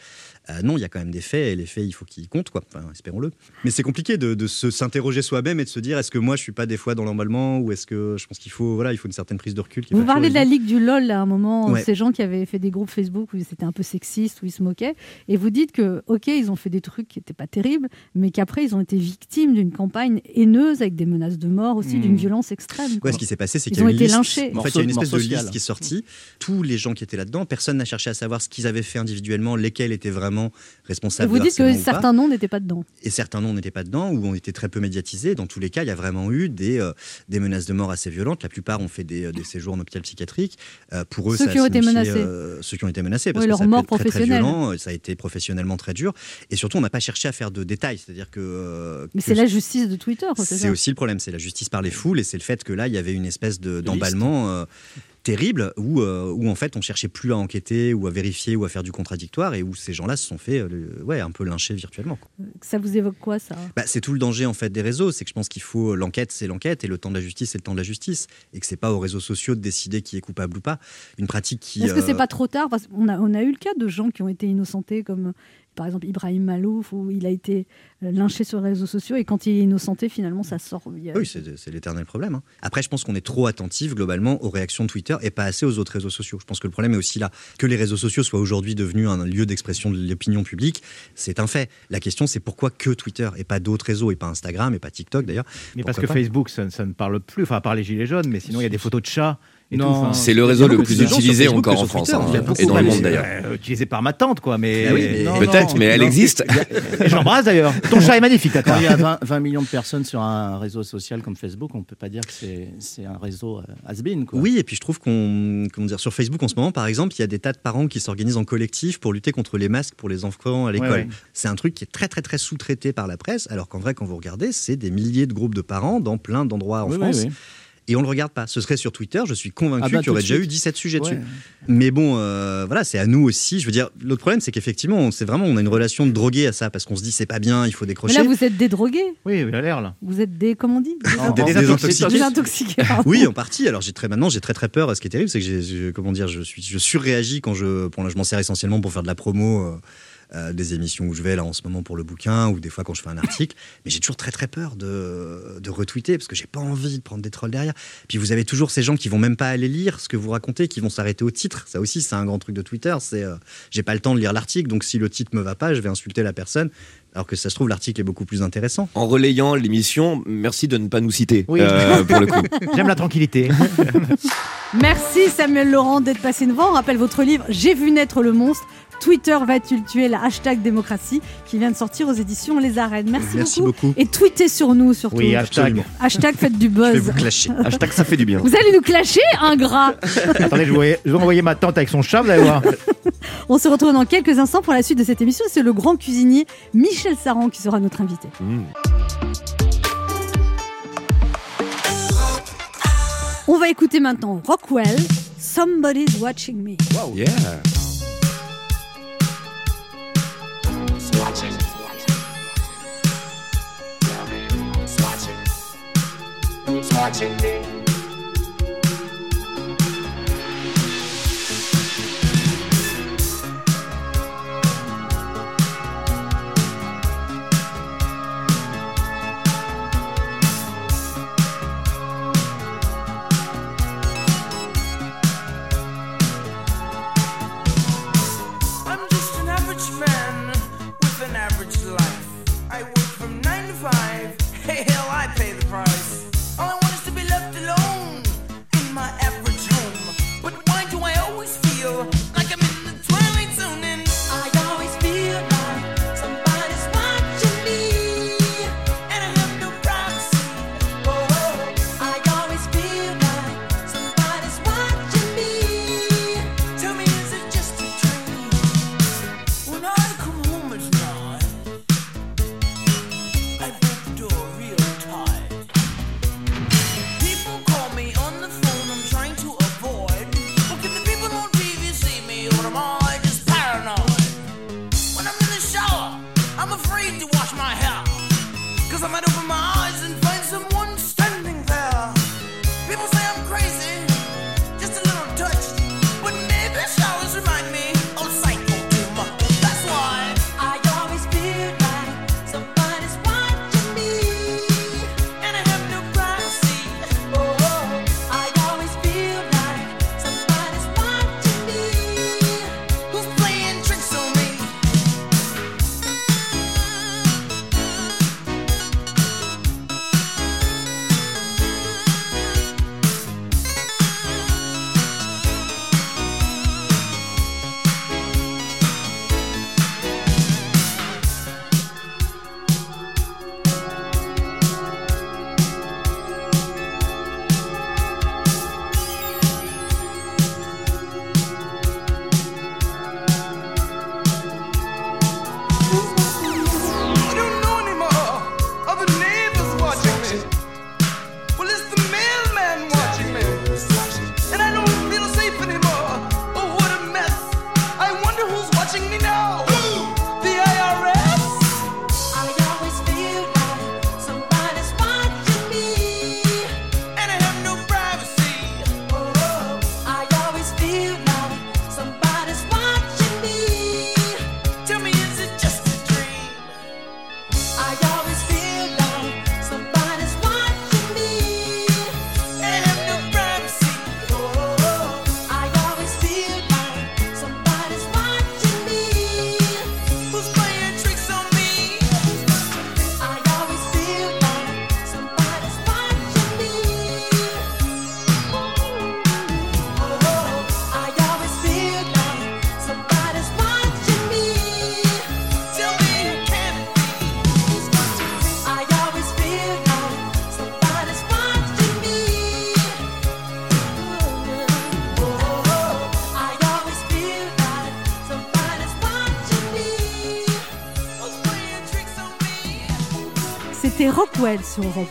Euh, Non, il y a quand même des faits et les faits, il faut qu'ils comptent, quoi. Enfin, espérons-le. Mais c'est compliqué de, de s'interroger soi-même et de se dire est-ce que moi je suis pas des fois dans l'emballement ou est-ce que je pense qu'il faut, voilà, il faut une certaine prise de recul. qui Vous parlez de la Ligue du LOL à un moment, Ouais. ces gens qui avaient fait des groupes Facebook où c'était un peu sexiste, où ils se moquaient, et vous dites que, ok, ils ont fait des trucs qui n'étaient pas terribles, mais qu'après ils ont été victimes d'une campagne haineuse avec des menaces de mort aussi, Hmm. d'une violence extrême. quoi. Ouais, ce qui s'est passé, c'est qu'il y a ont une été liste. lynchés. En fait, il y a une espèce de liste qui est sortie. Tous les gens qui étaient là-dedans, personne n'a cherché à savoir ce qu'ils avaient fait individuellement, lesquels étaient vraiment Et responsables. vous de dites que certains noms n'étaient pas dedans. Et certains noms n'étaient pas dedans ou ont été très peu médiatisés. Dans tous les cas, il y a vraiment eu des, euh, des menaces de mort assez violentes. La plupart ont fait des, euh, des séjours en hôpital psychiatrique. Euh, pour eux, Ceux ça qui ont été menacés. euh, ceux qui ont été menacés, parce Oui, que leur ça mort être très, très professionnelle. violent. euh, Ça a été professionnellement très dur. Et surtout, on n'a pas cherché à faire de détails. C'est-à-dire que. euh, Mais c'est la justice de Twitter, c'est aussi le problème, c'est la justice par les foules et c'est le fait que là, il y avait une espèce de- d'emballement euh, terrible où, euh, où en fait on cherchait plus à enquêter ou à vérifier ou à faire du contradictoire et où ces gens-là se sont fait euh, ouais, un peu lyncher virtuellement. quoi. Ça vous évoque quoi, ça? Bah, c'est tout le danger en fait des réseaux, c'est que je pense qu'il faut l'enquête, c'est l'enquête et le temps de la justice, c'est le temps de la justice et que c'est pas aux réseaux sociaux de décider qui est coupable ou pas. Une pratique qui Est-ce que c'est pas trop tard? Parce qu'on a, on a eu le cas de gens qui ont été innocentés, comme par exemple Ibrahim Malouf, où il a été euh, lynché sur les réseaux sociaux, et quand il est innocenté, finalement, ça sort. A- Oui, c'est l'éternel problème. hein. Après, je pense qu'on est trop attentif globalement aux réactions de Twitter et pas assez aux autres réseaux sociaux. Je pense que le problème est aussi là. Que les réseaux sociaux soient aujourd'hui devenus un lieu d'expression de l'opinion publique, c'est un fait. La question, c'est pourquoi que Twitter et pas d'autres réseaux et pas Instagram et pas TikTok d'ailleurs. Mais parce que pas Facebook, ça, ça ne parle plus, enfin, à part les gilets jaunes, mais sinon, il y a des photos de chats. Et Non, tout, enfin, C'est le réseau le plus utilisé Facebook encore en France, Twitter. hein, Il y a et beaucoup dans le de- monde, d'ailleurs. euh, Utilisé par ma tante, quoi. Mais Ah oui, mais non, Peut-être, non, mais elle non. existe. Et j'embrasse d'ailleurs. Ton chat est magnifique, Quand il y a 20, 20 millions de personnes sur un réseau social comme Facebook, on ne peut pas dire que c'est c'est un réseau euh, has-been. quoi. Oui, et puis je trouve qu'on, comment dire, sur Facebook en ce moment, par exemple, il y a des tas de parents qui s'organisent en collectif pour lutter contre les masques pour les enfants à l'école. Ouais, ouais. C'est un truc qui est très très très sous-traité par la presse, alors qu'en vrai, quand vous regardez, c'est des milliers de groupes de parents dans plein d'endroits en Oui, oui, France. oui. Et on le regarde pas. Ce serait sur Twitter, je suis convaincu Ah bah, qu'il y aurait déjà eu suite. 17 sujets Ouais. dessus. Mais bon, euh, voilà, c'est à nous aussi. Je veux dire, l'autre problème, c'est qu'effectivement, c'est vraiment, on a une relation de drogué à ça, parce qu'on se dit, c'est pas bien, il faut Mais décrocher. là, vous êtes dédrogués Oui, il a l'air là. Vous êtes des. Comment on dit? Des- des. Désintoxiqués, pardon. Oui, en partie. Alors j'ai très maintenant j'ai très très peur. Ce qui est terrible, c'est que j'ai, comment dire, je suis je surréagis quand je bon là je m'en sers essentiellement pour faire de la promo. euh, euh, des émissions où je vais là en ce moment pour le bouquin ou des fois quand je fais un article mais j'ai toujours très très peur de, de retweeter parce que j'ai pas envie de prendre des trolls derrière puis vous avez toujours ces gens qui vont même pas aller lire ce que vous racontez qui vont s'arrêter au titre ça aussi c'est un grand truc de Twitter c'est euh, j'ai pas le temps de lire l'article donc si le titre me va pas je vais insulter la personne alors que ça se trouve l'article est beaucoup plus intéressant En relayant l'émission, merci de ne pas nous citer Oui. euh, pour le coup. J'aime la tranquillité. Merci Samuel Laurent d'être passé nous voir. On rappelle votre livre J'ai vu naître le monstre. Twitter va-t-il tuer la hashtag démocratie qui vient de sortir aux éditions Les Arènes. Merci, Merci beaucoup. beaucoup. Et tweetez sur nous surtout. Oui, hashtag. Absolument. Hashtag faites du je vais buzz. vous clasher Hashtag ça fait du bien. Vous allez nous clasher, ingrat Attendez, je vais, je vais envoyer ma tante avec son chat, vous allez voir. On se retrouve dans quelques instants pour la suite de cette émission. C'est le grand cuisinier Michel Saran qui sera notre invité. Mmh. On va écouter maintenant Rockwell, Somebody's Watching Me. Yeah. watching me. Sur Europe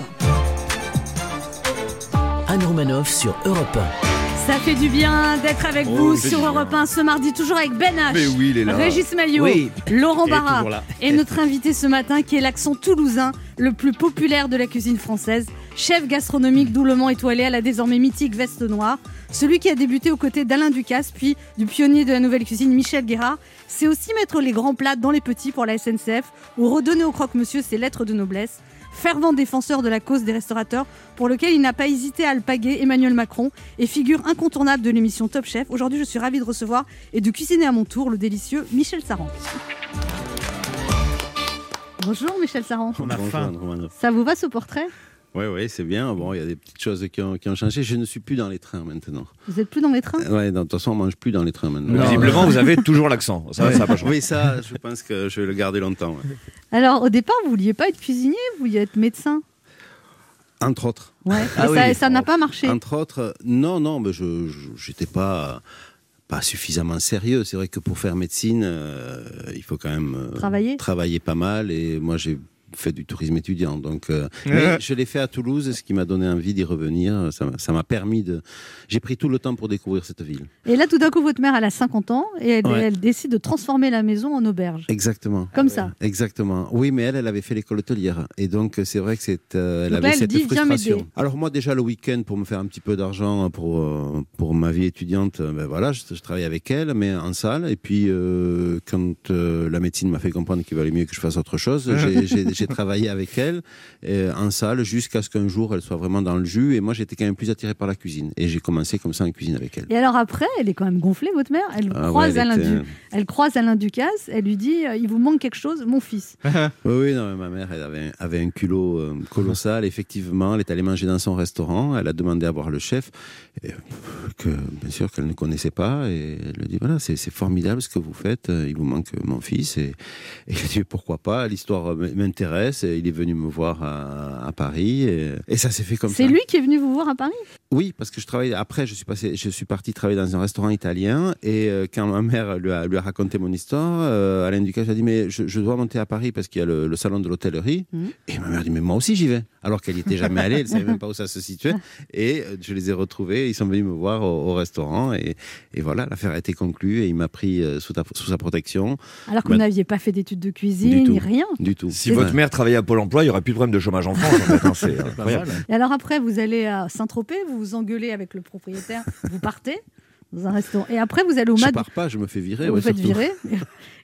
Anne Romanoff sur Europe 1. 1. Ça fait du bien d'être avec vous c'est sur. Europe 1 ce mardi, toujours avec Ben H, Mais oui, il est là. Régis Maillot, Oui. Laurent Barra et notre invité ce matin qui est l'accent toulousain le plus populaire de la cuisine française, chef gastronomique doublement étoilé à la désormais mythique veste noire, celui qui a débuté aux côtés d'Alain Ducasse puis du pionnier de la nouvelle cuisine Michel Guérard, c'est aussi mettre les grands plats dans les petits pour la SNCF ou redonner au croque-monsieur ses lettres de noblesse fervent défenseur de la cause des restaurateurs, pour lequel il n'a pas hésité à alpaguer Emmanuel Macron et figure incontournable de l'émission Top Chef. Aujourd'hui, je suis ravie de recevoir et de cuisiner à mon tour le délicieux Michel Saran. Bonjour Michel Saran. Bonjour, Anne Romanoff. Ça vous va ce portrait? Oui, oui, c'est bien. Bon, il y a des petites choses qui ont, qui ont changé. Je ne suis plus dans les trains maintenant. Vous êtes plus dans les trains? Ouais, de toute façon, on mange plus dans les trains maintenant. Visiblement, vous avez toujours l'accent. Ça, ça pas changé. Oui, ça, je pense que je vais le garder longtemps. ouais. Alors au départ, vous vouliez pas être cuisinier, vous vouliez être médecin? Entre autres. Ouais. Et ça- ça n'a pas marché. Entre autres, non, non, mais je n'étais pas, pas suffisamment sérieux. C'est vrai que pour faire médecine, euh, il faut quand même euh, Travailler. travailler pas mal. Et moi, j'ai fait du tourisme étudiant. Donc, euh, mais je l'ai fait à Toulouse, ce qui m'a donné envie d'y revenir. Ça m'a- permis de. J'ai pris tout le temps pour découvrir cette ville. Et là, tout d'un coup, votre mère, elle a 50 ans et elle, Ouais. elle décide de transformer la maison en auberge. Exactement. Comme ça. Exactement. Oui, mais elle, elle avait fait l'école hôtelière. Et donc, c'est vrai que c'est, euh, elle Donc avait là, elle cette dit, Viens frustration. Alors, moi, déjà, le week-end, pour me faire un petit peu d'argent pour, euh, pour ma vie étudiante, euh, ben voilà, je, je travaillais avec elle, mais en salle. Et puis, euh, quand euh, la médecine m'a fait comprendre qu'il valait mieux que je fasse autre chose, j'ai- j'ai travaillé avec elle euh, en salle jusqu'à ce qu'un jour, elle soit vraiment dans le jus. Et moi, j'étais quand même plus attiré par la cuisine. Et j'ai commencé comme ça en cuisine avec elle. Et alors après, elle est quand même gonflée, votre mère. Elle, Ah ouais, croise, elle Alain était- Du- elle croise Alain Ducasse, elle lui dit euh, Il vous manque quelque chose, mon fils. oui, oui, non, mais ma mère, elle avait, avait un culot euh, colossal. Effectivement, elle est allée manger dans son restaurant. Elle a demandé à voir le chef, et, que bien sûr qu'elle ne connaissait pas. Et elle lui a dit voilà, c'est formidable ce que vous faites. Il vous manque mon fils. Et, et elle a dit pourquoi pas? L'histoire m- m'intéresse. Et Il est venu me voir à, à Paris. Et, et ça s'est fait comme ça. C'est lui qui est venu vous voir à Paris? Oui, parce que je travaille. Après, je suis passé, je suis parti travailler dans un restaurant italien. Et euh, quand ma mère lui a, lui a raconté mon histoire, euh, Alain Ducasse a dit mais je, je dois monter à Paris parce qu'il y a le, le salon de l'hôtellerie. Et ma mère a dit mais moi aussi j'y vais. Alors qu'elle n'y était jamais allée, elle savait même pas où ça se situait. Et euh, je les ai retrouvés. Ils sont venus me voir au, au restaurant. Et, et voilà, l'affaire a été conclue. Et il m'a pris euh, sous, ta- sous sa protection. Alors que Bah, vous n'aviez pas fait d'études de Du cuisine, tout. ni rien. Du tout. Si votre mère travaillait à Pôle emploi, il n'y aurait plus de problème de chômage en France. en fait, hein, incroyable. Et alors après, vous allez à Saint-Tropez, vous vous engueulez avec le propriétaire, vous partez dans un restaurant. Et après, vous allez au Je Mad. pars pas, je me fais virer. Vous ouais, vous faites virer.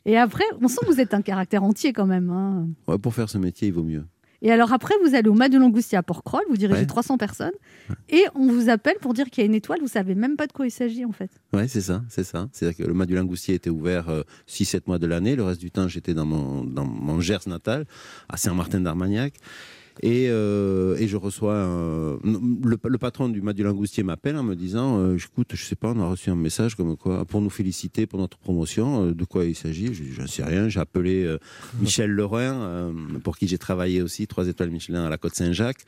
Et après, on sent que vous êtes un caractère entier quand même. hein. Ouais, pour faire ce métier, il vaut mieux. Et alors après, vous allez au Mas de Langoustier à Port-Croll, vous dirigez Ouais. 300 personnes, et on vous appelle pour dire qu'il y a une étoile, vous savez même pas de quoi il s'agit en fait. Ouais, c'est ça, c'est ça. C'est-à-dire que le mât du Langoustier était ouvert 6-7 mois de l'année. Le reste du temps, j'étais dans mon, dans mon Gers natal, à Saint-Martin d'Armagnac. Et, euh, et je reçois un- le, le patron du mât du Langoustier m'appelle en me disant euh, écoute je sais pas on a reçu un message comme quoi pour nous féliciter pour notre promotion euh, de quoi il s'agit. Je dis j'en sais rien. J'ai appelé euh, Michel Leroin euh, pour qui j'ai travaillé aussi trois étoiles Michelin à la Côte Saint-Jacques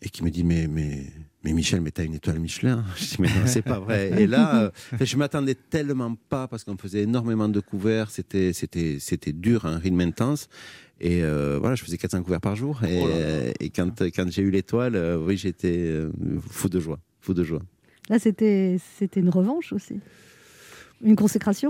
et qui me dit mais mais mais Michel mais t'as une étoile Michelin. Je dis mais non c'est pas vrai. Et là euh, je m'attendais tellement pas parce qu'on faisait énormément de couverts c'était c'était c'était dur un rythme intense et euh, voilà je faisais 400 couverts par jour. Et, euh, et quand quand j'ai eu l'étoile euh, oui j'étais euh, fou de joie fou de joie. Là, c'était c'était une revanche aussi. Une consécration?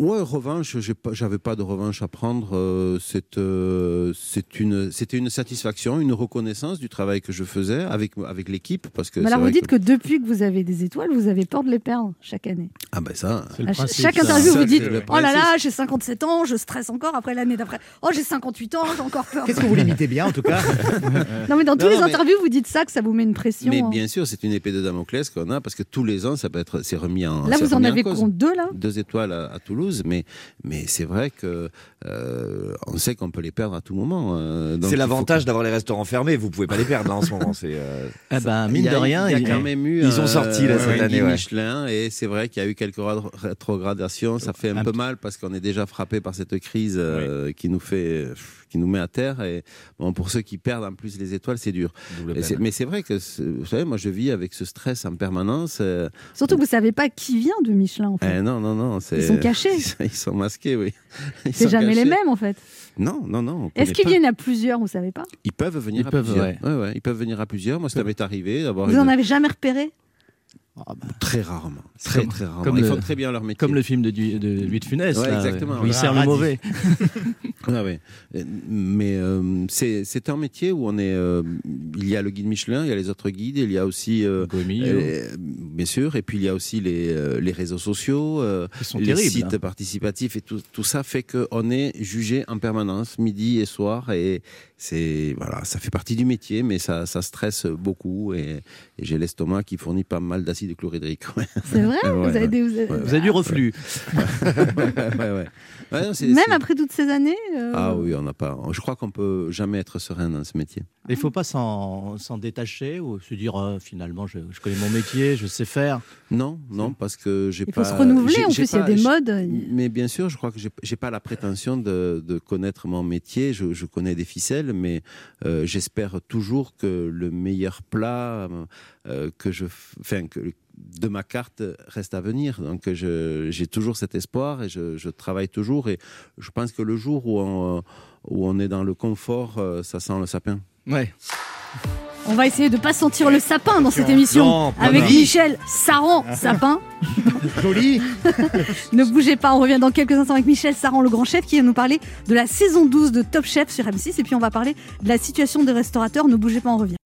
Ouais, revanche, j'ai pas- j'avais pas de revanche à prendre. euh, c'est euh, c'est une, c'était une satisfaction, une reconnaissance du travail que je faisais avec avec l'équipe, parce que. Mais alors vous dites que... depuis que vous avez des étoiles, vous avez peur de les perdre chaque année. Ah ben ça. À ch- chaque interview, vous dites le Oh là principe. là, j'ai 57 ans, je stresse encore après l'année d'après. Oh, j'ai 58 ans, j'ai encore peur. Qu'est-ce que vous l'imitez bien en tout cas? Non, mais dans tous Non, les non, mais- interviews, vous dites ça, que ça vous met une pression. Mais hein. bien sûr, c'est une épée de Damoclès qu'on a parce que tous les ans, ça peut être, c'est remis en. Là, vous en remis avez compte deux, là? Deux étoiles à, à Toulouse, mais mais c'est vrai que euh, on sait qu'on peut les perdre à tout moment. euh, C'est l'avantage d'avoir les restaurants fermés. Vous pouvez pas les perdre là en ce moment. C'est. euh, Eh ben, Il mine y a- de rien, il y a il- quand même eu. Ils ont sorti, là, cette année, ouais. Michelin et c'est vrai qu'il y a eu quelques ra- rétrogradations. Ça fait un, peu mal parce qu'on est déjà frappé par cette crise euh, qui nous fait, qui nous met à terre. Et bon, pour ceux qui perdent en plus les étoiles, c'est dur. Mais c'est vrai que, c'est- vous savez, moi je vis avec ce stress en permanence. Surtout que vous savez pas qui vient de Michelin, en fait. eh, non, non, non. c'est- Ils sont cachés. Ils sont, masqués, oui. C'est jamais les mêmes en fait. Non, non, non. on Est-ce qu'ils viennent à plusieurs, vous savez pas? Ils peuvent venir Ils à peuvent, plusieurs. ouais. Ouais, ouais, ils peuvent venir à plusieurs. Moi, ça m'est arrivé d'avoir Vous une- en avez jamais repéré? Très rarement. Très, comme- très rarement. comme Ils font très bien leur métier. Comme le film de, de Louis de Funès, Ouais, là, exactement. où il sert le mauvais. Ah ouais. Euh, Mais euh, c'est un métier où on est. euh, il y a le guide Michelin, il y a les autres guides, il y a aussi. euh, bien sûr, et puis il y a aussi les, les réseaux sociaux, sont les terribles, sites hein. participatifs, et tout, tout ça fait qu'on est jugé en permanence, midi et soir, et c'est voilà, ça fait partie du métier, mais ça, ça stresse beaucoup, et, et j'ai l'estomac qui fournit pas mal d'acide chlorhydrique. ouais. C'est vrai Ouais, vous, avez des- vous avez- Ouais, Vous avez du reflux. ouais, ouais, ouais. Ouais, non, c'est- Même c'est- après toutes ces années euh, Ah oui, on n'a pas. Je crois qu'on peut jamais être serein dans ce métier. Il ne faut pas s'en s'en détacher ou se dire euh, finalement je, je connais mon métier, je sais faire. Non, non, parce que j'ai Il faut pas. se renouveler, j'ai- en j'ai plus, il y a pas- des j'ai- modes. Mais bien sûr, je crois que j'ai- pas la prétention de, de connaître mon métier. Je, je connais des ficelles, mais euh, j'espère toujours que le meilleur plat euh, que je, enfin que de ma carte reste à venir. Donc je- j'ai toujours cet espoir et je, je travaille toujours. Et je pense que le jour où on, euh, où on est dans le confort, euh, ça sent le sapin. Ouais. On va essayer de pas sentir le sapin dans cette émission Non, avec. Michel Saran Sapin. Joli. ne bougez pas, on revient dans quelques instants avec Michel Saran, le grand chef, qui va nous parler de la saison 12 de Top Chef sur M6. Et puis on va parler de la situation des restaurateurs. Ne bougez pas, on revient.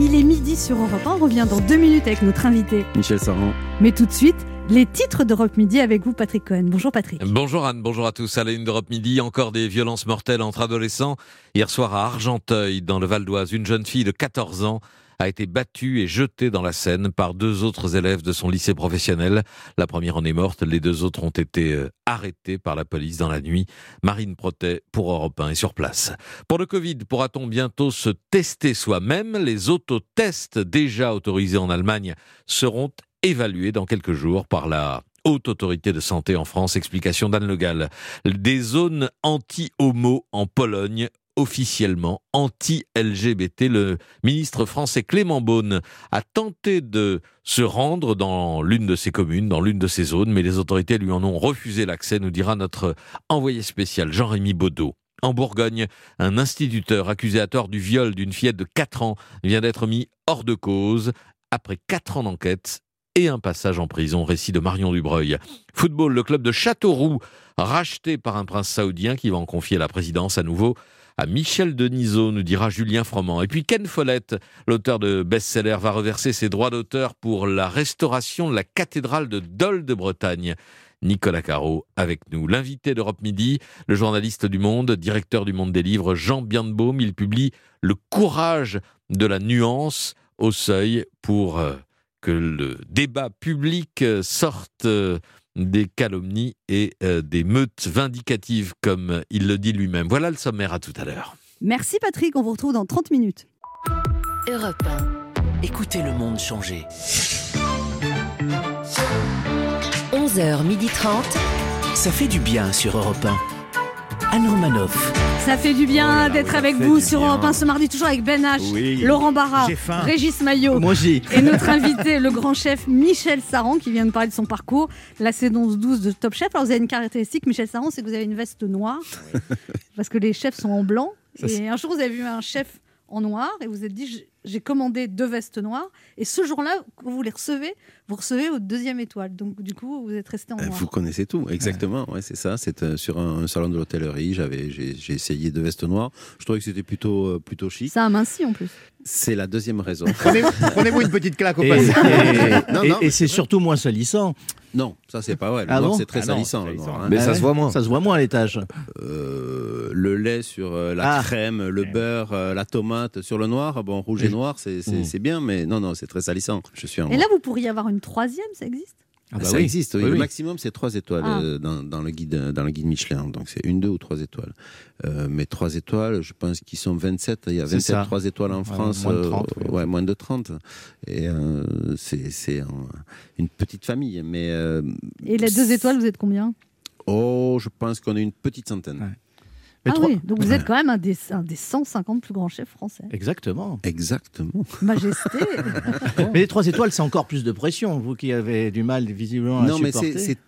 Il est midi sur Europe 1. On revient dans deux minutes avec notre invité. Michel Saran. Mais tout de suite, les titres d'Europe Midi avec vous, Patrick Cohen. Bonjour Patrick. Bonjour Anne, bonjour à tous. À la une d'Europe Midi, encore des violences mortelles entre adolescents. Hier soir à Argenteuil, dans le Val d'Oise, une jeune fille de 14 ans a été battue et jetée dans la Seine par deux autres élèves de son lycée professionnel. La première en est morte, les deux autres ont été euh, arrêtés par la police dans la nuit. Marine Protet pour Europe 1 est sur place. Pour le Covid, pourra-t-on bientôt se tester soi-même? Les autotests déjà autorisés en Allemagne seront évalués dans quelques jours par la Haute Autorité de Santé en France. Explication d'Anne Le Gall. Des zones anti-homo en Pologne officiellement anti-LGBT. Le ministre français Clément Beaune a tenté de se rendre dans l'une de ces communes, dans l'une de ces zones, mais les autorités lui en ont refusé l'accès, nous dira notre envoyé spécial Jean-Rémy Baudot. En Bourgogne, un instituteur accusé à tort du viol d'une fillette de 4 ans vient d'être mis hors de cause après 4 ans d'enquête et un passage en prison, récit de Marion Dubreuil. Football, le club de Châteauroux, racheté par un prince saoudien qui va en confier la présidence à nouveau à Michel Denisot, nous dira Julien Froment. Et puis Ken Follett, l'auteur de best-seller, va reverser ses droits d'auteur pour la restauration de la cathédrale de Dole de Bretagne. Nicolas Caro avec nous. L'invité d'Europe Midi, le journaliste du Monde, directeur du Monde des livres, Jean Bienbaum, il publie Le courage de la nuance au seuil pour euh, que le débat public euh, sorte euh, des calomnies et euh, des meutes vindicatives, comme il le dit lui-même. Voilà le sommaire à tout à l'heure. Merci Patrick, on vous retrouve dans 30 minutes. Europe 1. Écoutez le monde changer. 11h30. Ça fait du bien sur Europe 1. Anne Romanoff. Ça fait du bien d'être avec vous sur. Europe 1 ce mardi, toujours avec Ben H, Oui. Laurent Barra. Régis Maillot Moi et notre invité, le grand chef Michel Saran, qui vient de parler de son parcours, la saison 12 de Top Chef. Alors vous avez une caractéristique, Michel Saran, c'est que vous avez une veste noire, parce que les chefs sont en blanc. Ça, et un jour, vous avez vu un chef en noir et vous vous êtes dit, j'ai- commandé deux vestes noires. Et ce jour-là, quand vous les recevez, vous recevez votre deuxième étoile. Donc du coup, vous êtes resté en Euh, noir. Vous connaissez tout, exactement. Ouais, c'est ça. C'est euh, sur un, un salon de l'hôtellerie. J'avais, j'ai, essayé de veste noire. Je trouvais que c'était plutôt, euh, plutôt chic. Ça amincit en plus. C'est la deuxième raison. Prenez- Prenez-vous une petite claque au Et, passage. et- c'est surtout moins salissant. Non, ça c'est pas vrai. Le Ah noir bon c'est très Ah salissant. noir, hein. Mais ça Ah ouais se voit moins. Ça se voit moins à l'étage. Euh, le lait sur la Ah. crème, le beurre, euh, la tomate sur le noir. Bon, rouge et. Noir, c'est, Mm. c'est bien, mais non, non, c'est très salissant. Je suis en Et là, vous pourriez avoir une troisième, ça existe? Ah bah ça oui. existe, oui. Oui, le maximum c'est trois étoiles Ah. euh, dans, dans le guide, dans le guide Michelin. Donc c'est une, deux ou trois étoiles. Euh, mais trois étoiles, je pense qu'ils sont 27. Il y a C'est 27 ça. trois étoiles en Ouais, France. moins de euh, 30, oui. ouais, moins de 30. Et euh, c'est, un- une petite famille. Mais euh, Et les deux étoiles, vous êtes combien? Oh, je pense qu'on est une petite centaine. Mais Ah trois- oui, donc vous êtes quand même un des, un des 150 plus grands chefs français. Exactement. Exactement. Majesté. Mais les trois étoiles, c'est encore plus de pression. Vous qui avez du mal visiblement à Non, mais supporter. c'est c'est-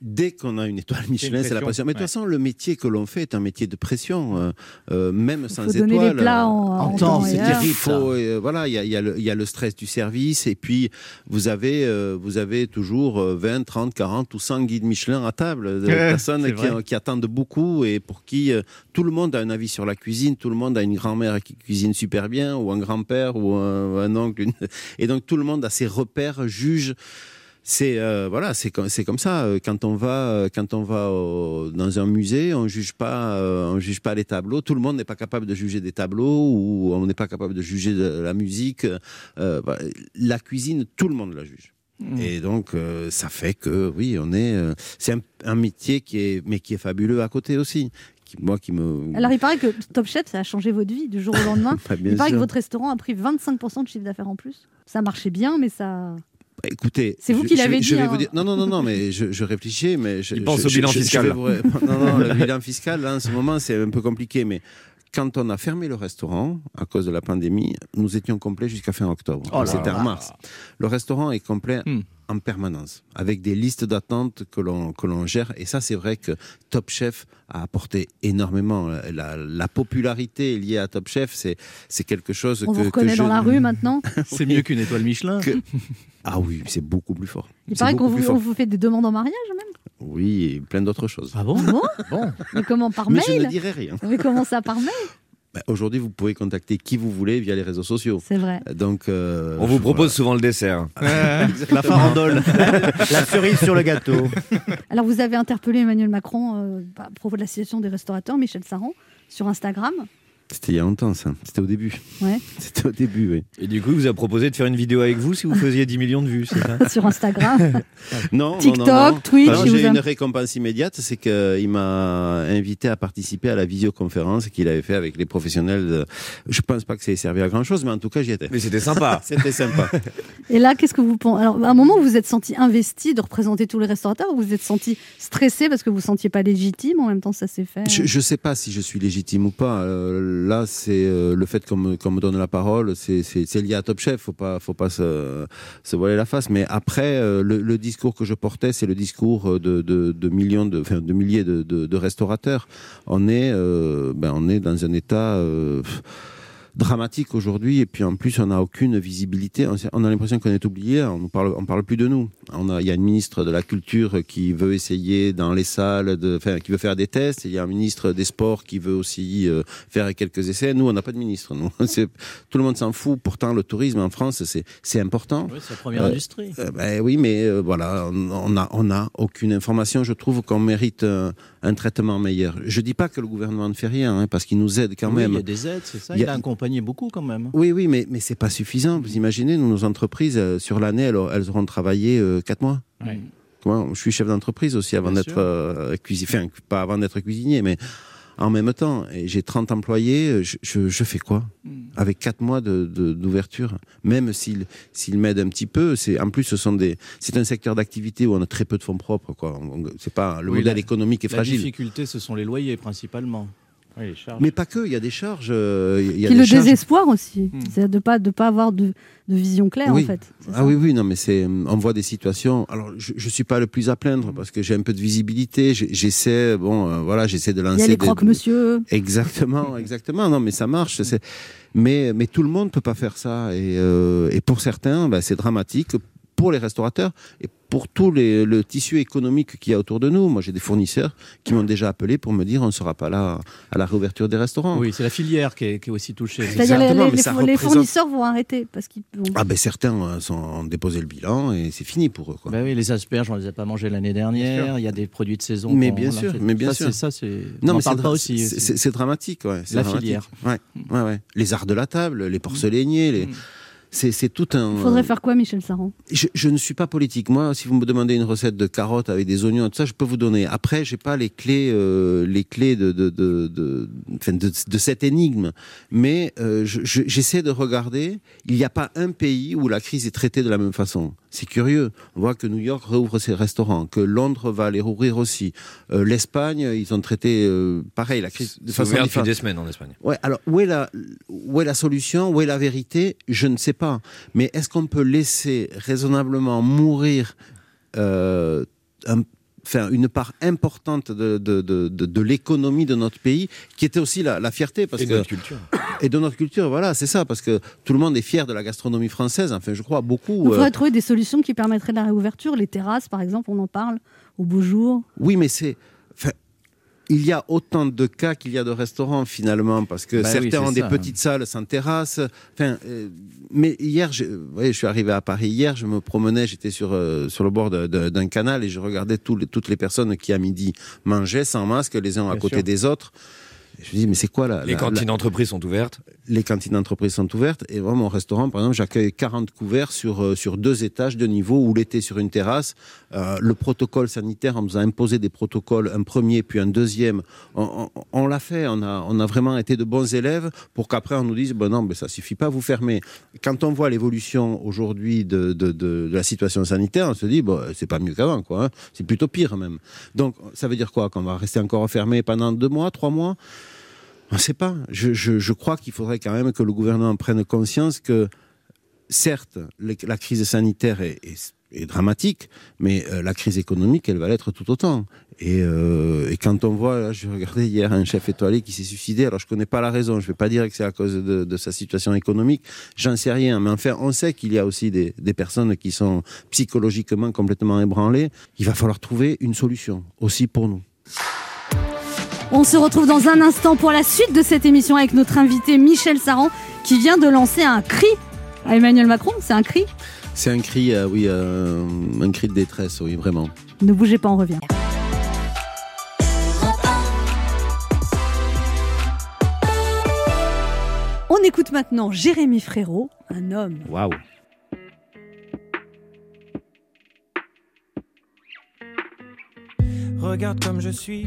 dès qu'on a une étoile Michelin, c'est la pression. Mais de toute façon, le métier que l'on fait est un métier de pression, euh, euh, même sans faut donner les étoile. plats en- en temps et c'est terrible. Il Faut, euh, voilà, il y a, y le- il y a le stress du service, et puis vous avez, euh, vous avez toujours euh, 20, 30, 40 ou 100 guides Michelin à table, de Ouais, personnes qui, attendent beaucoup et pour qui euh, tout le monde a un avis sur la cuisine, tout le monde a une grand-mère qui cuisine super bien, ou un grand-père, ou un, un oncle, une- et donc tout le monde a ses repères, juge. C'est euh, voilà, c'est comme c'est comme ça. Euh, Quand on va euh, quand on va au- dans un musée, on juge pas euh, on juge pas les tableaux. Tout le monde n'est pas capable de juger des tableaux ou on n'est pas capable de juger de la musique. Euh, la cuisine, tout le monde la juge. Et donc ça fait que oui, on est c'est un, un métier qui est mais qui est fabuleux à côté aussi. Qui, moi qui me Alors il paraît que Top Chef, ça a changé votre vie du jour au lendemain. Bah, il paraît sûr. que votre restaurant a pris 25% de chiffre d'affaires en plus. Ça marchait bien, mais ça... Écoutez, C'est vous je- qui l'avez je dit, vais hein. vous dire- Non, non, non, non, mais je, je réfléchis, mais je, Il pense je- au je- bilan je- je fiscal. vais vous- Non, non, le bilan fiscal, là, en ce moment, c'est un peu compliqué, mais quand on a fermé le restaurant à cause de la pandémie, nous étions complets jusqu'à fin octobre. Oh C'était en mars. Le restaurant est complet Hmm. en permanence, avec des listes d'attente que l'on que l'on gère. Et ça, c'est vrai que Top Chef a apporté énormément. La, la popularité liée à Top Chef, c'est c'est quelque chose On que vous reconnaît que dans je- la rue maintenant. C'est mieux qu'une étoile Michelin. que- Ah oui, c'est beaucoup plus fort. Il paraît qu'on vous, vous fait des demandes en mariage même. Oui, et plein d'autres choses. Ah bon Bon Bon. Mais comment Par Mais mail je ne dirai rien. Mais comment ça par mail Bah, Aujourd'hui, vous pouvez contacter qui vous voulez via les réseaux sociaux. C'est vrai. Donc, euh, On vous propose souvent le dessert. la farandole, la cerise sur le gâteau. Alors vous avez interpellé Emmanuel Macron euh, à propos de la situation des restaurateurs, Michel Saran, sur Instagram. C'était il y a longtemps, ça. C'était au début. Ouais. C'était au début, oui. Et du coup, il vous a proposé de faire une vidéo avec vous si vous faisiez 10 millions de vues, c'est ça sur Instagram. Non, TikTok, non, non. Twitch, J'ai une récompense immédiate, c'est qu'il m'a invité à participer à la visioconférence qu'il avait fait avec les professionnels. de- Je pense pas que ça ait servi à grand chose, mais en tout cas, j'y étais. Mais c'était sympa. C'était sympa. Et là, qu'est-ce que vous pensez Alors, à un moment, vous vous êtes senti investi de représenter tous les restaurateurs, ou vous vous êtes senti stressé parce que vous ne vous sentiez pas légitime. En même temps, ça s'est fait? Je ne sais pas si je suis légitime ou pas. Euh, là, c'est euh, le fait qu'on me, donne la parole, c'est- lié à Top Chef. Faut pas, faut pas se, voiler la face. Mais après, euh, le, discours que je portais, c'est le discours de, de- millions, de, milliers de, restaurateurs. On est, euh, ben, on est dans un état. Dramatique aujourd'hui et puis en plus on n'a aucune visibilité on, a l'impression qu'on est oublié on ne parle on parle plus de nous on a il y a une ministre de la culture qui veut essayer dans les salles de enfin qui veut faire des tests il y a un ministre des sports qui veut aussi euh, faire quelques essais nous on n'a pas de ministre nous tout le monde s'en fout pourtant le tourisme en France c'est important Oui, c'est la première Euh, industrie. euh, ben oui, mais voilà, on on a, on a aucune information. Je trouve qu'on mérite un traitement meilleur. Je dis pas que le gouvernement ne fait rien, hein, parce qu'il nous aide quand Oui, même. il y a des aides, c'est ça. Il y Il a- a accompagné beaucoup quand même. Oui, oui, mais, mais c'est pas suffisant. Vous imaginez, nous, nos entreprises, euh, sur l'année, elles, auront- elles auront travaillé euh, quatre mois. Moi, je suis chef d'entreprise aussi avant d'être euh, cuisinier, enfin, pas avant d'être cuisinier, mais en même temps, j'ai 30 employés, euh, je, je, je fais quoi Mm. avec quatre mois de- de- d'ouverture? Même s'ils s'ils m'aident un petit peu, c'est en plus ce sont des, c'est un secteur d'activité où on a très peu de fonds propres, quoi. C'est pas le Oui, modèle la- économique est La fragile. difficulté, ce sont les loyers principalement. Oui. Mais pas que, il y a des charges. euh, il y a Puis des le charges- désespoir aussi, c'est de ne pas, de pas avoir de, de vision claire oui. en fait. Ah ça oui, oui, non, mais c'est, on voit des situations. Alors, je, je suis pas le plus à plaindre parce que j'ai un peu de visibilité. J'essaie, bon, euh, voilà, j'essaie de lancer. Il y a les des- croque-monsieur. Exactement, exactement. Non, mais ça marche. C'est, mais, mais tout le monde peut pas faire ça. Et, euh, et pour certains, bah, c'est dramatique. Pour les restaurateurs et pour tout les, le tissu économique qu'il y a autour de nous. Moi, j'ai des fournisseurs qui m'ont déjà appelé pour me dire on ne sera pas là à la réouverture des restaurants. Oui, c'est la filière qui est, qui est aussi touchée. C'est-à-dire les, les- représente- fournisseurs vont arrêter parce qu'ils vont- Ah ben certains euh, sont, ont déposé le bilan et c'est fini pour eux. Quoi. Bah oui, les asperges, on les a pas mangées l'année dernière. Il y a des produits de saison. Mais bien sûr, fait- mais bien ça, sûr. c'est- Ça, c'est. Non, on mais c'est dra- aussi. c'est- dramatique, ouais. c'est La dramatique. filière. Ouais, ouais, ouais. Les arts de la table, les porcelainiers, les. C'est c'est tout un. Il faudrait faire quoi, Michel Saran? Je, je ne suis pas politique. Moi, si vous me demandez une recette de carottes avec des oignons et tout ça, je peux vous donner. Après, j'ai pas les clés, euh, les clés de de de, de, de, de cette énigme. Mais euh, je- je- j'essaie de regarder. Il n'y a pas un pays où la crise est traitée de la même façon. C'est curieux. On voit que New York rouvre ses restaurants, que Londres va les rouvrir aussi. Euh, L'Espagne, ils ont traité euh, pareil la crise de façon ouvert depuis des semaines en Espagne. Ouais, alors où est la où est la solution, où est la vérité? Je ne sais pas. Mais est-ce qu'on peut laisser raisonnablement mourir euh, un- enfin, une part importante de, de, de, de- de l'économie de notre pays, qui était aussi la, la fierté parce Et de que notre culture. et de notre culture, voilà, c'est ça, parce que tout le monde est fier de la gastronomie française. Enfin, je crois beaucoup. Il faudrait euh, trouver des solutions qui permettraient de la réouverture. Les terrasses, par exemple, on en parle au beau jour. Oui, mais c'est. enfin, il y a autant de cas qu'il y a de restaurants finalement, parce que Bah oui, certains ont des ça. petites salles sans terrasse. Enfin, euh, mais hier, je, vous voyez, je suis arrivé à Paris hier, je me promenais, j'étais sur, euh, sur le bord d'un canal et je regardais toutes les personnes qui à midi mangeaient sans masque, les uns à côté sûr. des autres. Je me dis, mais c'est quoi là Les cantines d'entreprise sont ouvertes. les cantines d'entreprise sont ouvertes. Et moi mon restaurant par exemple j'accueille 40 couverts sur euh, sur deux étages de niveau où l'été sur une terrasse. Euh, le protocole sanitaire on nous a imposé des protocoles un premier puis un deuxième. On, on- on l'a fait. On a on a vraiment été de bons élèves pour qu'après on nous dise bon non mais ça suffit pas vous fermez. Quand on voit l'évolution aujourd'hui de, de, de, de la situation sanitaire on se dit bon c'est pas mieux qu'avant quoi hein. c'est plutôt pire même. Donc ça veut dire quoi? Qu'on va rester encore fermé pendant deux mois trois mois? On ne sait pas. Je, crois qu'il faudrait quand même que le gouvernement prenne conscience que, certes, la crise sanitaire est, dramatique, mais euh, la crise économique, elle va l'être tout autant. Et, euh, quand on voit, là, je regardais hier un chef étoilé qui s'est suicidé, alors je connais pas la raison, je vais pas dire que c'est à cause de, sa situation économique, j'en sais rien, mais enfin, on sait qu'il y a aussi des personnes qui sont psychologiquement complètement ébranlées. Il va falloir trouver une solution, aussi pour nous. On se retrouve dans un instant pour la suite de cette émission avec notre invité Michel Saran qui vient de lancer un cri à Emmanuel Macron. C'est un cri C'est un cri, euh, oui, euh, un cri de détresse, oui, vraiment. Ne bougez pas, on revient. On écoute maintenant Jérémy Frérot, un homme. Waouh. Regarde comme je suis,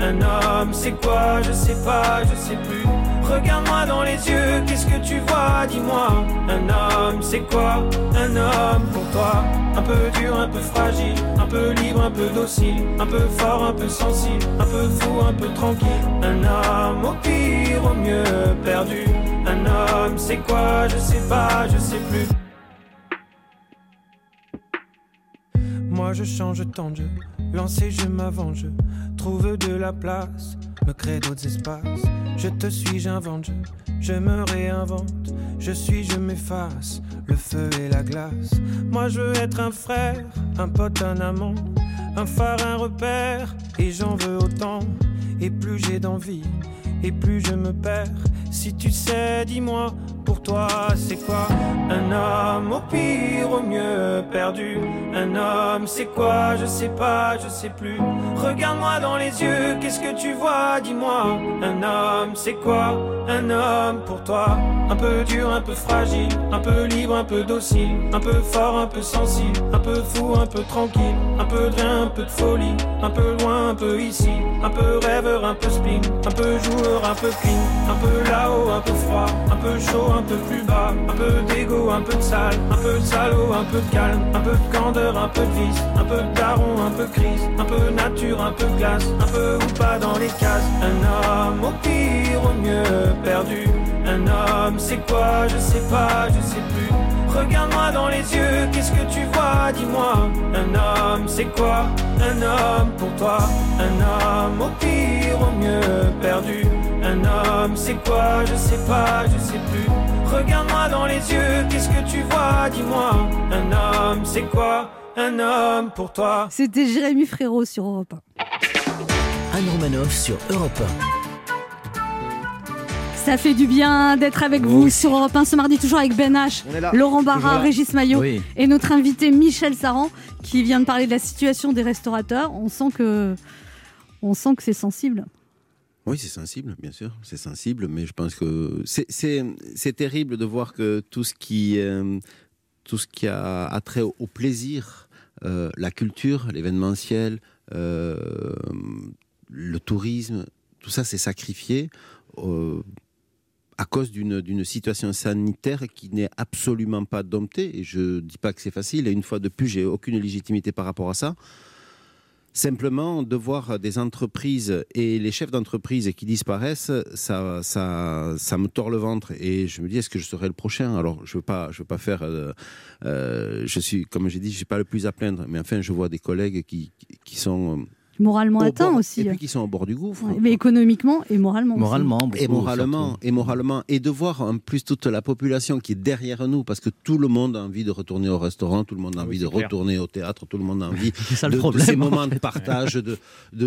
Un homme c'est quoi? Je sais pas, je sais plus. Regarde-moi dans les yeux, qu'est-ce que tu vois? Dis-moi. Un homme c'est quoi? Un homme pour toi. Un peu dur, un peu fragile, un peu libre, un peu docile, un peu fort, un peu sensible, un peu fou, un peu tranquille. Un homme au pire, au mieux perdu. Un homme c'est quoi? Je sais pas, je sais plus. Moi je change tant de lancer je m'avance, je trouve de la place, me crée d'autres espaces. Je te suis, j'invente, je, je me réinvente, je suis, je m'efface, le feu et la glace. Moi je veux être un frère, un pote, un amant, un phare, un repère, et j'en veux autant. Et plus j'ai d'envie, et plus je me perds. Si tu sais, dis-moi, toi c'est quoi Un homme au pire, au mieux perdu. Un homme c'est quoi Je sais pas, je sais plus. Regarde-moi dans les yeux, qu'est-ce que tu vois Dis-moi. Un homme c'est quoi Un homme pour toi. Un peu dur, un peu fragile, un peu libre, un peu docile, un peu fort, un peu sensible, un peu fou, un peu tranquille, un peu de rien, un peu de folie, un peu loin, un peu ici, un peu rêveur, un peu spleen, un peu joueur, un peu clean, un peu là-haut, un peu froid, un peu chaud, un peu plus bas, un peu d'ego, un peu de sale, un peu de salaud, un peu de calme, un peu de candeur, un peu de vice, un peu de daron, un peu crise, un peu nature, un peu glace, un peu ou pas dans les cases. Un homme au pire, au mieux perdu. Un homme, c'est quoi Je sais pas, je sais plus. Regarde-moi dans les yeux, qu'est-ce que tu vois Dis-moi. Un homme, c'est quoi Un homme pour toi. Un homme au pire, au mieux perdu. Un homme, c'est quoi Je sais pas, je sais plus. Regarde-moi dans les yeux, qu'est-ce que tu vois? Dis-moi, un homme, c'est quoi? Un homme pour toi C'était Jérémy Frérot sur Europe 1. Anne Romanoff sur Europe Ça fait du bien d'être avec vous sur Europe 1 ce mardi, toujours avec Ben H. Laurent Barra. Régis Maillot Oui. et notre invité Michel Saran qui vient de parler de la situation des restaurateurs. On sent que, on sent que c'est sensible. Oui, c'est sensible, bien sûr, c'est sensible, mais je pense que c'est- terrible de voir que tout ce qui, euh, tout ce qui a, a trait au, plaisir, euh, la culture, l'événementiel, euh, le tourisme, tout ça c'est sacrifié à cause d'une d'une situation sanitaire qui n'est absolument pas domptée. Et je ne dis pas que c'est facile, et une fois de plus, j'ai aucune légitimité par rapport à ça. Simplement, de voir des entreprises et les chefs d'entreprise qui disparaissent, ça, me tord le ventre. Et je me dis, est-ce que je serai le prochain? Alors, je ne veux, veux pas faire. euh, euh, je suis, comme j'ai dit, je ne suis pas le plus à plaindre. Mais enfin, je vois des collègues qui sont. Euh, Moralement au atteint bord- aussi. Et puis qui sont au bord du gouffre. Ouais, mais économiquement et moralement. aussi. et moralement, et moralement, et de voir en plus toute la population qui est derrière nous, parce que tout le monde a envie de retourner au restaurant, tout le monde a envie de clair. retourner au théâtre, tout le monde a envie C'est ça le de, ces en moments fait. de partage, de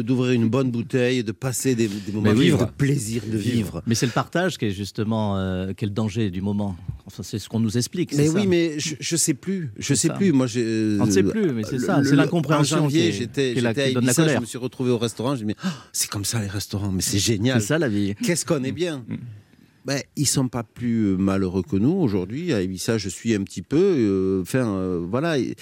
d'ouvrir une bonne bouteille, de passer des, des moments de plaisir de vivre. Mais c'est le partage qui est justement euh, le danger du moment. Enfin, c'est ce qu'on nous explique. Mais ça. oui, mais je, je sais plus, je sais ça. plus. Moi, j'ai. On ne sait plus, mais c'est le- ça, c'est l'incompréhension En janvier, j'étais la- à la Ibiza, je colère. Me suis retrouvé au restaurant. Je me dis, Ah, c'est comme ça les restaurants, mais c'est génial. C'est ça la vie. Qu'est-ce qu'on est bien? Ben, ils sont pas plus malheureux que nous aujourd'hui. À Ibiza, je suis un petit peu. euh, Enfin, euh, voilà. Et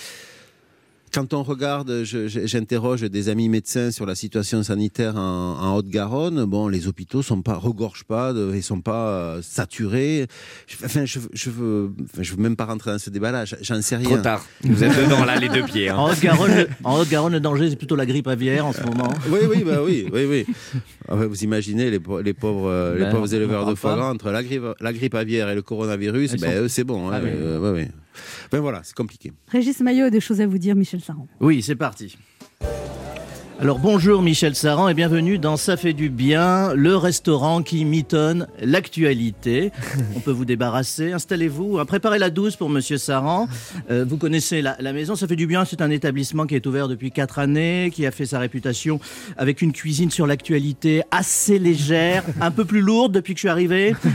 Quand on regarde, j'interroge des amis médecins sur la situation sanitaire en, en Haute-Garonne. Bon, les hôpitaux sont pas regorgent pas, de, ils sont pas euh, saturés. Je- Enfin, je, je veux, enfin, je veux même pas rentrer dans ce débat-là. J'en sais rien. Trop tard. Vous êtes dedans, là, les deux pieds, hein. En Haute-Garonne, le danger, c'est plutôt la grippe aviaire en ce moment. Oui, oui, bah oui, oui, oui. Enfin, vous imaginez les, po- les pauvres, euh, les Ben, pauvres éleveurs de foie gras entre la grippe, la grippe aviaire et le coronavirus. Ben, sont- eux, c'est bon. hein, Ah oui. euh, ouais, ouais. Ben voilà, c'est compliqué. Régis Maillot a des choses à vous dire, Michel Saran. Oui, c'est parti. Alors bonjour Michel Saran et bienvenue dans Ça fait du bien, le restaurant qui mitonne l'actualité. On peut vous débarrasser, installez-vous, hein, préparez la douce pour Monsieur Saran. Euh, vous connaissez la, la maison, Ça fait du bien, c'est un établissement qui est ouvert depuis quatre années, qui a fait sa réputation avec une cuisine sur l'actualité assez légère, un peu plus lourde depuis que je suis arrivé.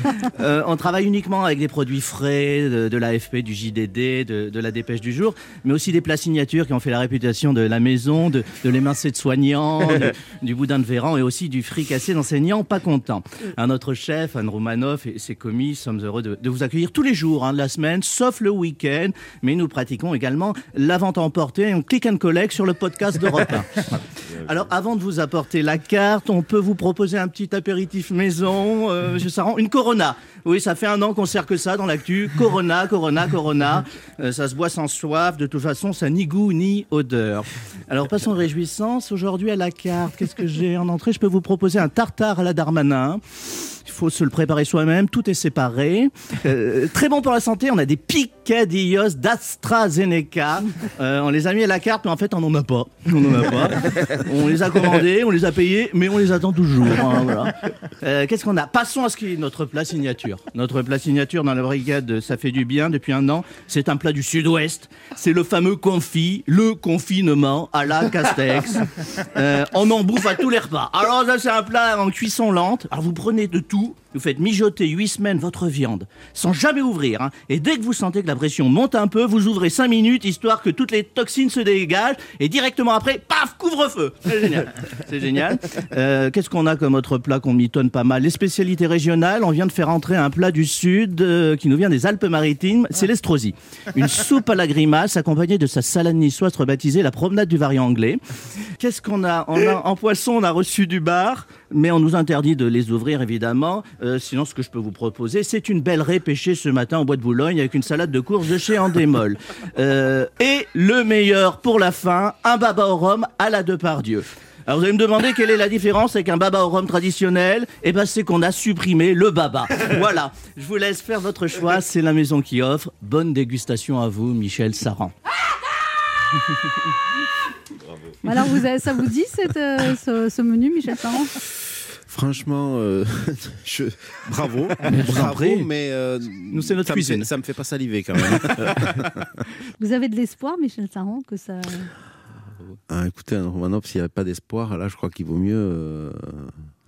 Euh, on travaille uniquement avec des produits frais, de, de l'AFP, du JDD, de, de la dépêche du jour, mais aussi des plats signatures qui ont fait la réputation de la maison, de, de l'émincé de soignants, du, du boudin de Véran et aussi du fricassé d'enseignants pas contents. Un autre chef, Anne Roumanoff et ses commis, sommes heureux de, de vous accueillir tous les jours hein, de la semaine, sauf le week-end, mais nous pratiquons également la vente à emporter, un click and collect sur le podcast d'Europe 1. Alors, avant de vous apporter la carte, on peut vous proposer un petit apéritif maison. Euh, Monsieur Saran, une Corona. Oui, ça fait un an qu'on sert que ça dans l'actu. Corona, Corona, Corona. Euh, ça se boit sans soif. De toute façon, ça ni goût ni odeur. Alors, passons aux réjouissances. Aujourd'hui, à la carte, qu'est-ce que j'ai en entrée? Je peux vous proposer un tartare à la Darmanin. Il faut se le préparer soi-même, tout est séparé. Euh, très bon pour la santé, on a des picadillos d'AstraZeneca. Euh, on les a mis à la carte, mais en fait, on n'en a pas. On n'en a pas. On les a commandés, on les a payés, mais on les attend toujours. hein, voilà. Euh, Qu'est-ce qu'on a? Passons à ce qui est notre plat signature. Notre plat signature dans la brigade, ça fait du bien depuis un an. C'est un plat du sud-ouest. C'est le fameux confit, le confinement à la Castex. On en bouffe à tous les repas. Alors ça, c'est un plat en cuisson lente. Alors vous prenez de tout, tout vous faites mijoter 8 semaines votre viande sans jamais ouvrir. hein. Et dès que vous sentez que la pression monte un peu, vous ouvrez 5 minutes histoire que toutes les toxines se dégagent. Et directement après, paf, couvre-feu. C'est génial. C'est génial. Euh, Qu'est-ce qu'on a comme autre plat qu'on mitonne pas mal? Les spécialités régionales. On vient de faire entrer un plat du sud euh, qui nous vient des Alpes-Maritimes. C'est l'estrosie. Une soupe à la grimace accompagnée de sa salade niçoise rebaptisée la promenade du variant anglais. Qu'est-ce qu'on a, on a En poisson, on a reçu du bar, mais on nous interdit de les ouvrir évidemment. Euh, sinon, ce que je peux vous proposer, c'est une belle raie pêchée ce matin au bois de Boulogne avec une salade de courge de chez Andémol. Euh, et le meilleur pour la fin, un baba au rhum à la Depardieu. Alors vous allez me demander quelle est la différence avec un baba au rhum traditionnel? Eh ben c'est qu'on a supprimé le baba. Voilà, je vous laisse faire votre choix, c'est la maison qui offre. Bonne dégustation à vous, Michel Saran. Alors, vous avez- ça vous dit cette, euh, ce, ce menu, Michel Saran? Franchement, euh, je... bravo, bravo, mais euh, Nous, c'est notre ça me cuisine. fait- ça me fait pas saliver quand même. Vous avez de l'espoir, Michel Saran, que ça. Ah, écoutez, un Romanov, s'il n'y avait pas d'espoir, là, je crois qu'il vaut mieux euh,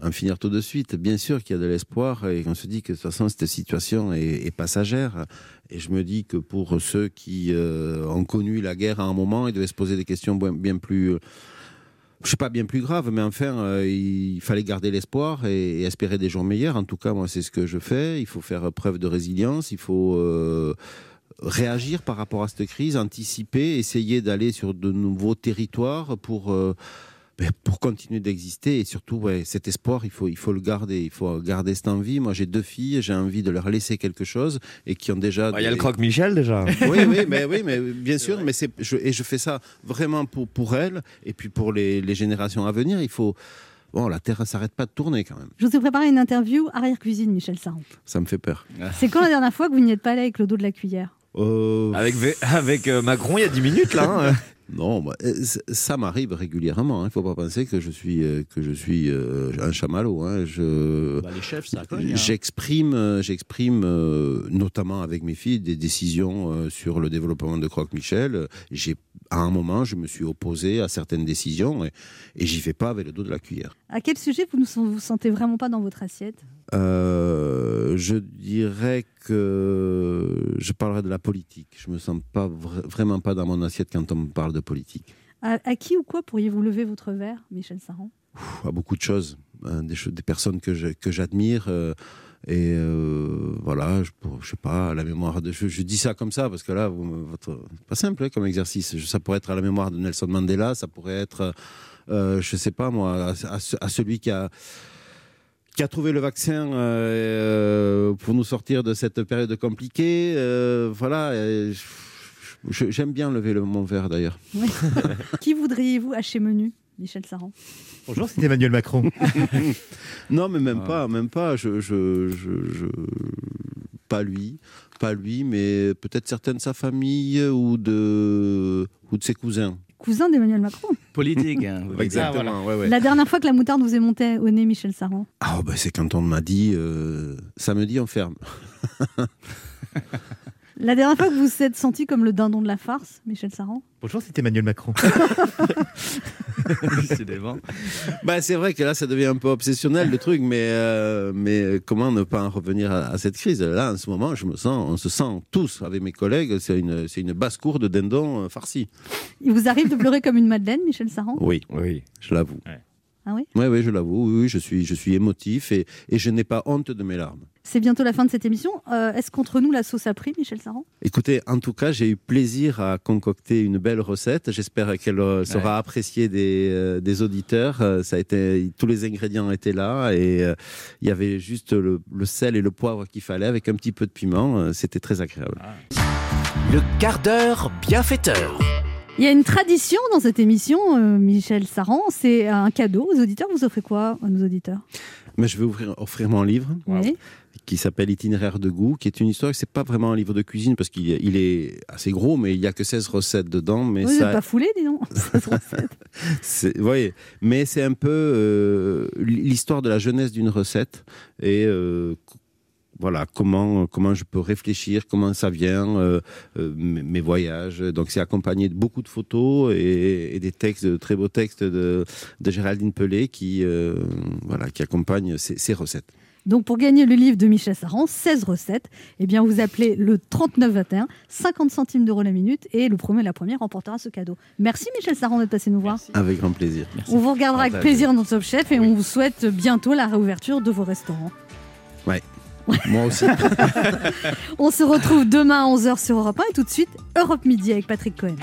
en finir tout de suite. Bien sûr qu'il y a de l'espoir et qu'on se dit que de toute façon, cette situation est, est passagère. Et je me dis que pour ceux qui euh, ont connu la guerre à un moment, ils devaient se poser des questions bien, bien plus. Je sais pas bien plus graves, mais enfin, euh, il fallait garder l'espoir et, espérer des jours meilleurs. En tout cas, moi, c'est ce que je fais. Il faut faire preuve de résilience. Il faut euh, réagir par rapport à cette crise, anticiper, essayer d'aller sur de nouveaux territoires pour, euh, pour continuer d'exister. Et surtout, ouais, cet espoir, il faut, il faut le garder. Il faut garder cette envie. Moi, j'ai deux filles, j'ai envie de leur laisser quelque chose et qui ont déjà. Bah, Il y a le croque-Michel déjà. oui, oui, mais, oui, mais bien sûr, mais c'est, je, et je fais ça vraiment pour, pour elles et puis pour les, les générations à venir. Il faut. Bon, la Terre ne s'arrête pas de tourner quand même. Je vous ai préparé une interview arrière-cuisine, Michel Saran. Ça me fait peur. C'est quand la dernière fois que vous n'y êtes pas allé avec le dos de la cuillère? Avec, Vé- avec euh, Macron, il y a 10 minutes là. hein. Non, bah, ça m'arrive régulièrement. Il ne faut pas penser que je suis, euh, que je suis euh, un chamallow. hein. Je, Bah, les chefs, ça cogne. hein. J'exprime, euh, j'exprime euh, notamment avec mes filles des décisions euh, sur le développement de Croque-Michel. J'ai, à un moment, je me suis opposé à certaines décisions et, et j'y vais pas avec le dos de la cuillère. À quel sujet vous ne vous sentez vraiment pas dans votre assiette? Euh, je dirais que je parlerai de la politique. Je me sens pas vra- vraiment pas dans mon assiette quand on me parle de politique. à, à qui ou quoi pourriez-vous lever votre verre, Michel Saran? À beaucoup de choses, hein, des, personnes que j'admire. euh, et euh, voilà, je, je sais pas, à la mémoire de. Je, je dis ça comme ça parce que là, votre, pas simple hein, comme exercice. Je- Ça pourrait être à la mémoire de Nelson Mandela, ça pourrait être, euh, je sais pas moi, à, à celui qui a qui a trouvé le vaccin euh, pour nous sortir de cette période compliquée. euh, voilà, euh, j'aime bien lever le, mon verre d'ailleurs. Oui. Qui voudriez-vous à chez Menu, Michel Saran? Bonjour, c'est Emmanuel Macron. non, mais même pas, même pas. Je, je, je, je- pas lui, pas lui, mais peut-être certains de sa famille ou de ou de ses cousins. Cousin d'Emmanuel Macron. Politique. hein. Exactement. ouais, ouais. La dernière fois que la moutarde vous est montée au nez, Michel Saran Ah, bah, c'est quand on m'a dit euh, samedi on ferme. La dernière fois que vous vous êtes senti comme le dindon de la farce, Michel Saran Bonjour, c'est Emmanuel Macron. Décidément. bah, c'est vrai que là, ça devient un peu obsessionnel le truc, mais, euh, mais comment ne pas en revenir à, à cette crise? Là, en ce moment, je me sens, on se sent tous avec mes collègues, c'est une, c'est une basse-cour de dindon euh, farci. Il vous arrive de pleurer comme une madeleine, Michel Saran Oui, oui, je l'avoue. Ah oui Oui, oui, je l'avoue. Oui, oui, je suis, je suis émotif et, et je n'ai pas honte de mes larmes. C'est bientôt la fin de cette émission. Euh, Est-ce qu'entre nous, la sauce a pris, Michel Saran? Écoutez, en tout cas, j'ai eu plaisir à concocter une belle recette. J'espère qu'elle euh, sera appréciée des, euh, des auditeurs. Ça a été, tous les ingrédients étaient là et euh, il y avait juste le, le sel et le poivre qu'il fallait avec un petit peu de piment. C'était très agréable. Le quart d'heure bienfaiteur. Il y a une tradition dans cette émission, euh, Michel Saran, c'est un cadeau aux auditeurs. Vous offrez quoi à nos auditeurs? Mais je vais ouvrir- offrir mon livre. Oui. qui s'appelle Itinéraire de goût, qui est une histoire, c'est pas vraiment un livre de cuisine parce qu'il est, il est assez gros, mais il y a que 16 recettes dedans. Mais Vous ça, pas foulé, dis donc. C'est- Vous voyez, mais c'est un peu euh, l'histoire de la jeunesse d'une recette et euh, voilà comment comment je peux réfléchir, comment ça vient, euh, euh, mes mes voyages. Donc c'est accompagné de beaucoup de photos et, et des textes, de très beaux textes de, de Géraldine Pelé qui euh, voilà qui accompagnent ces, ces recettes. Donc pour gagner le livre de Michel Saran, 16 recettes, eh bien vous appelez le 3921, 50 centimes d'euros la minute, et le premier la première remportera ce cadeau. Merci Michel Saran d'être passé nous voir. Avec grand plaisir. On vous regardera avec plaisir dans Top Chef et on vous souhaite bientôt la réouverture de vos restaurants. Ouais. Moi aussi. On se retrouve demain à 11h sur Europe 1 et tout de suite Europe Midi avec Patrick Cohen.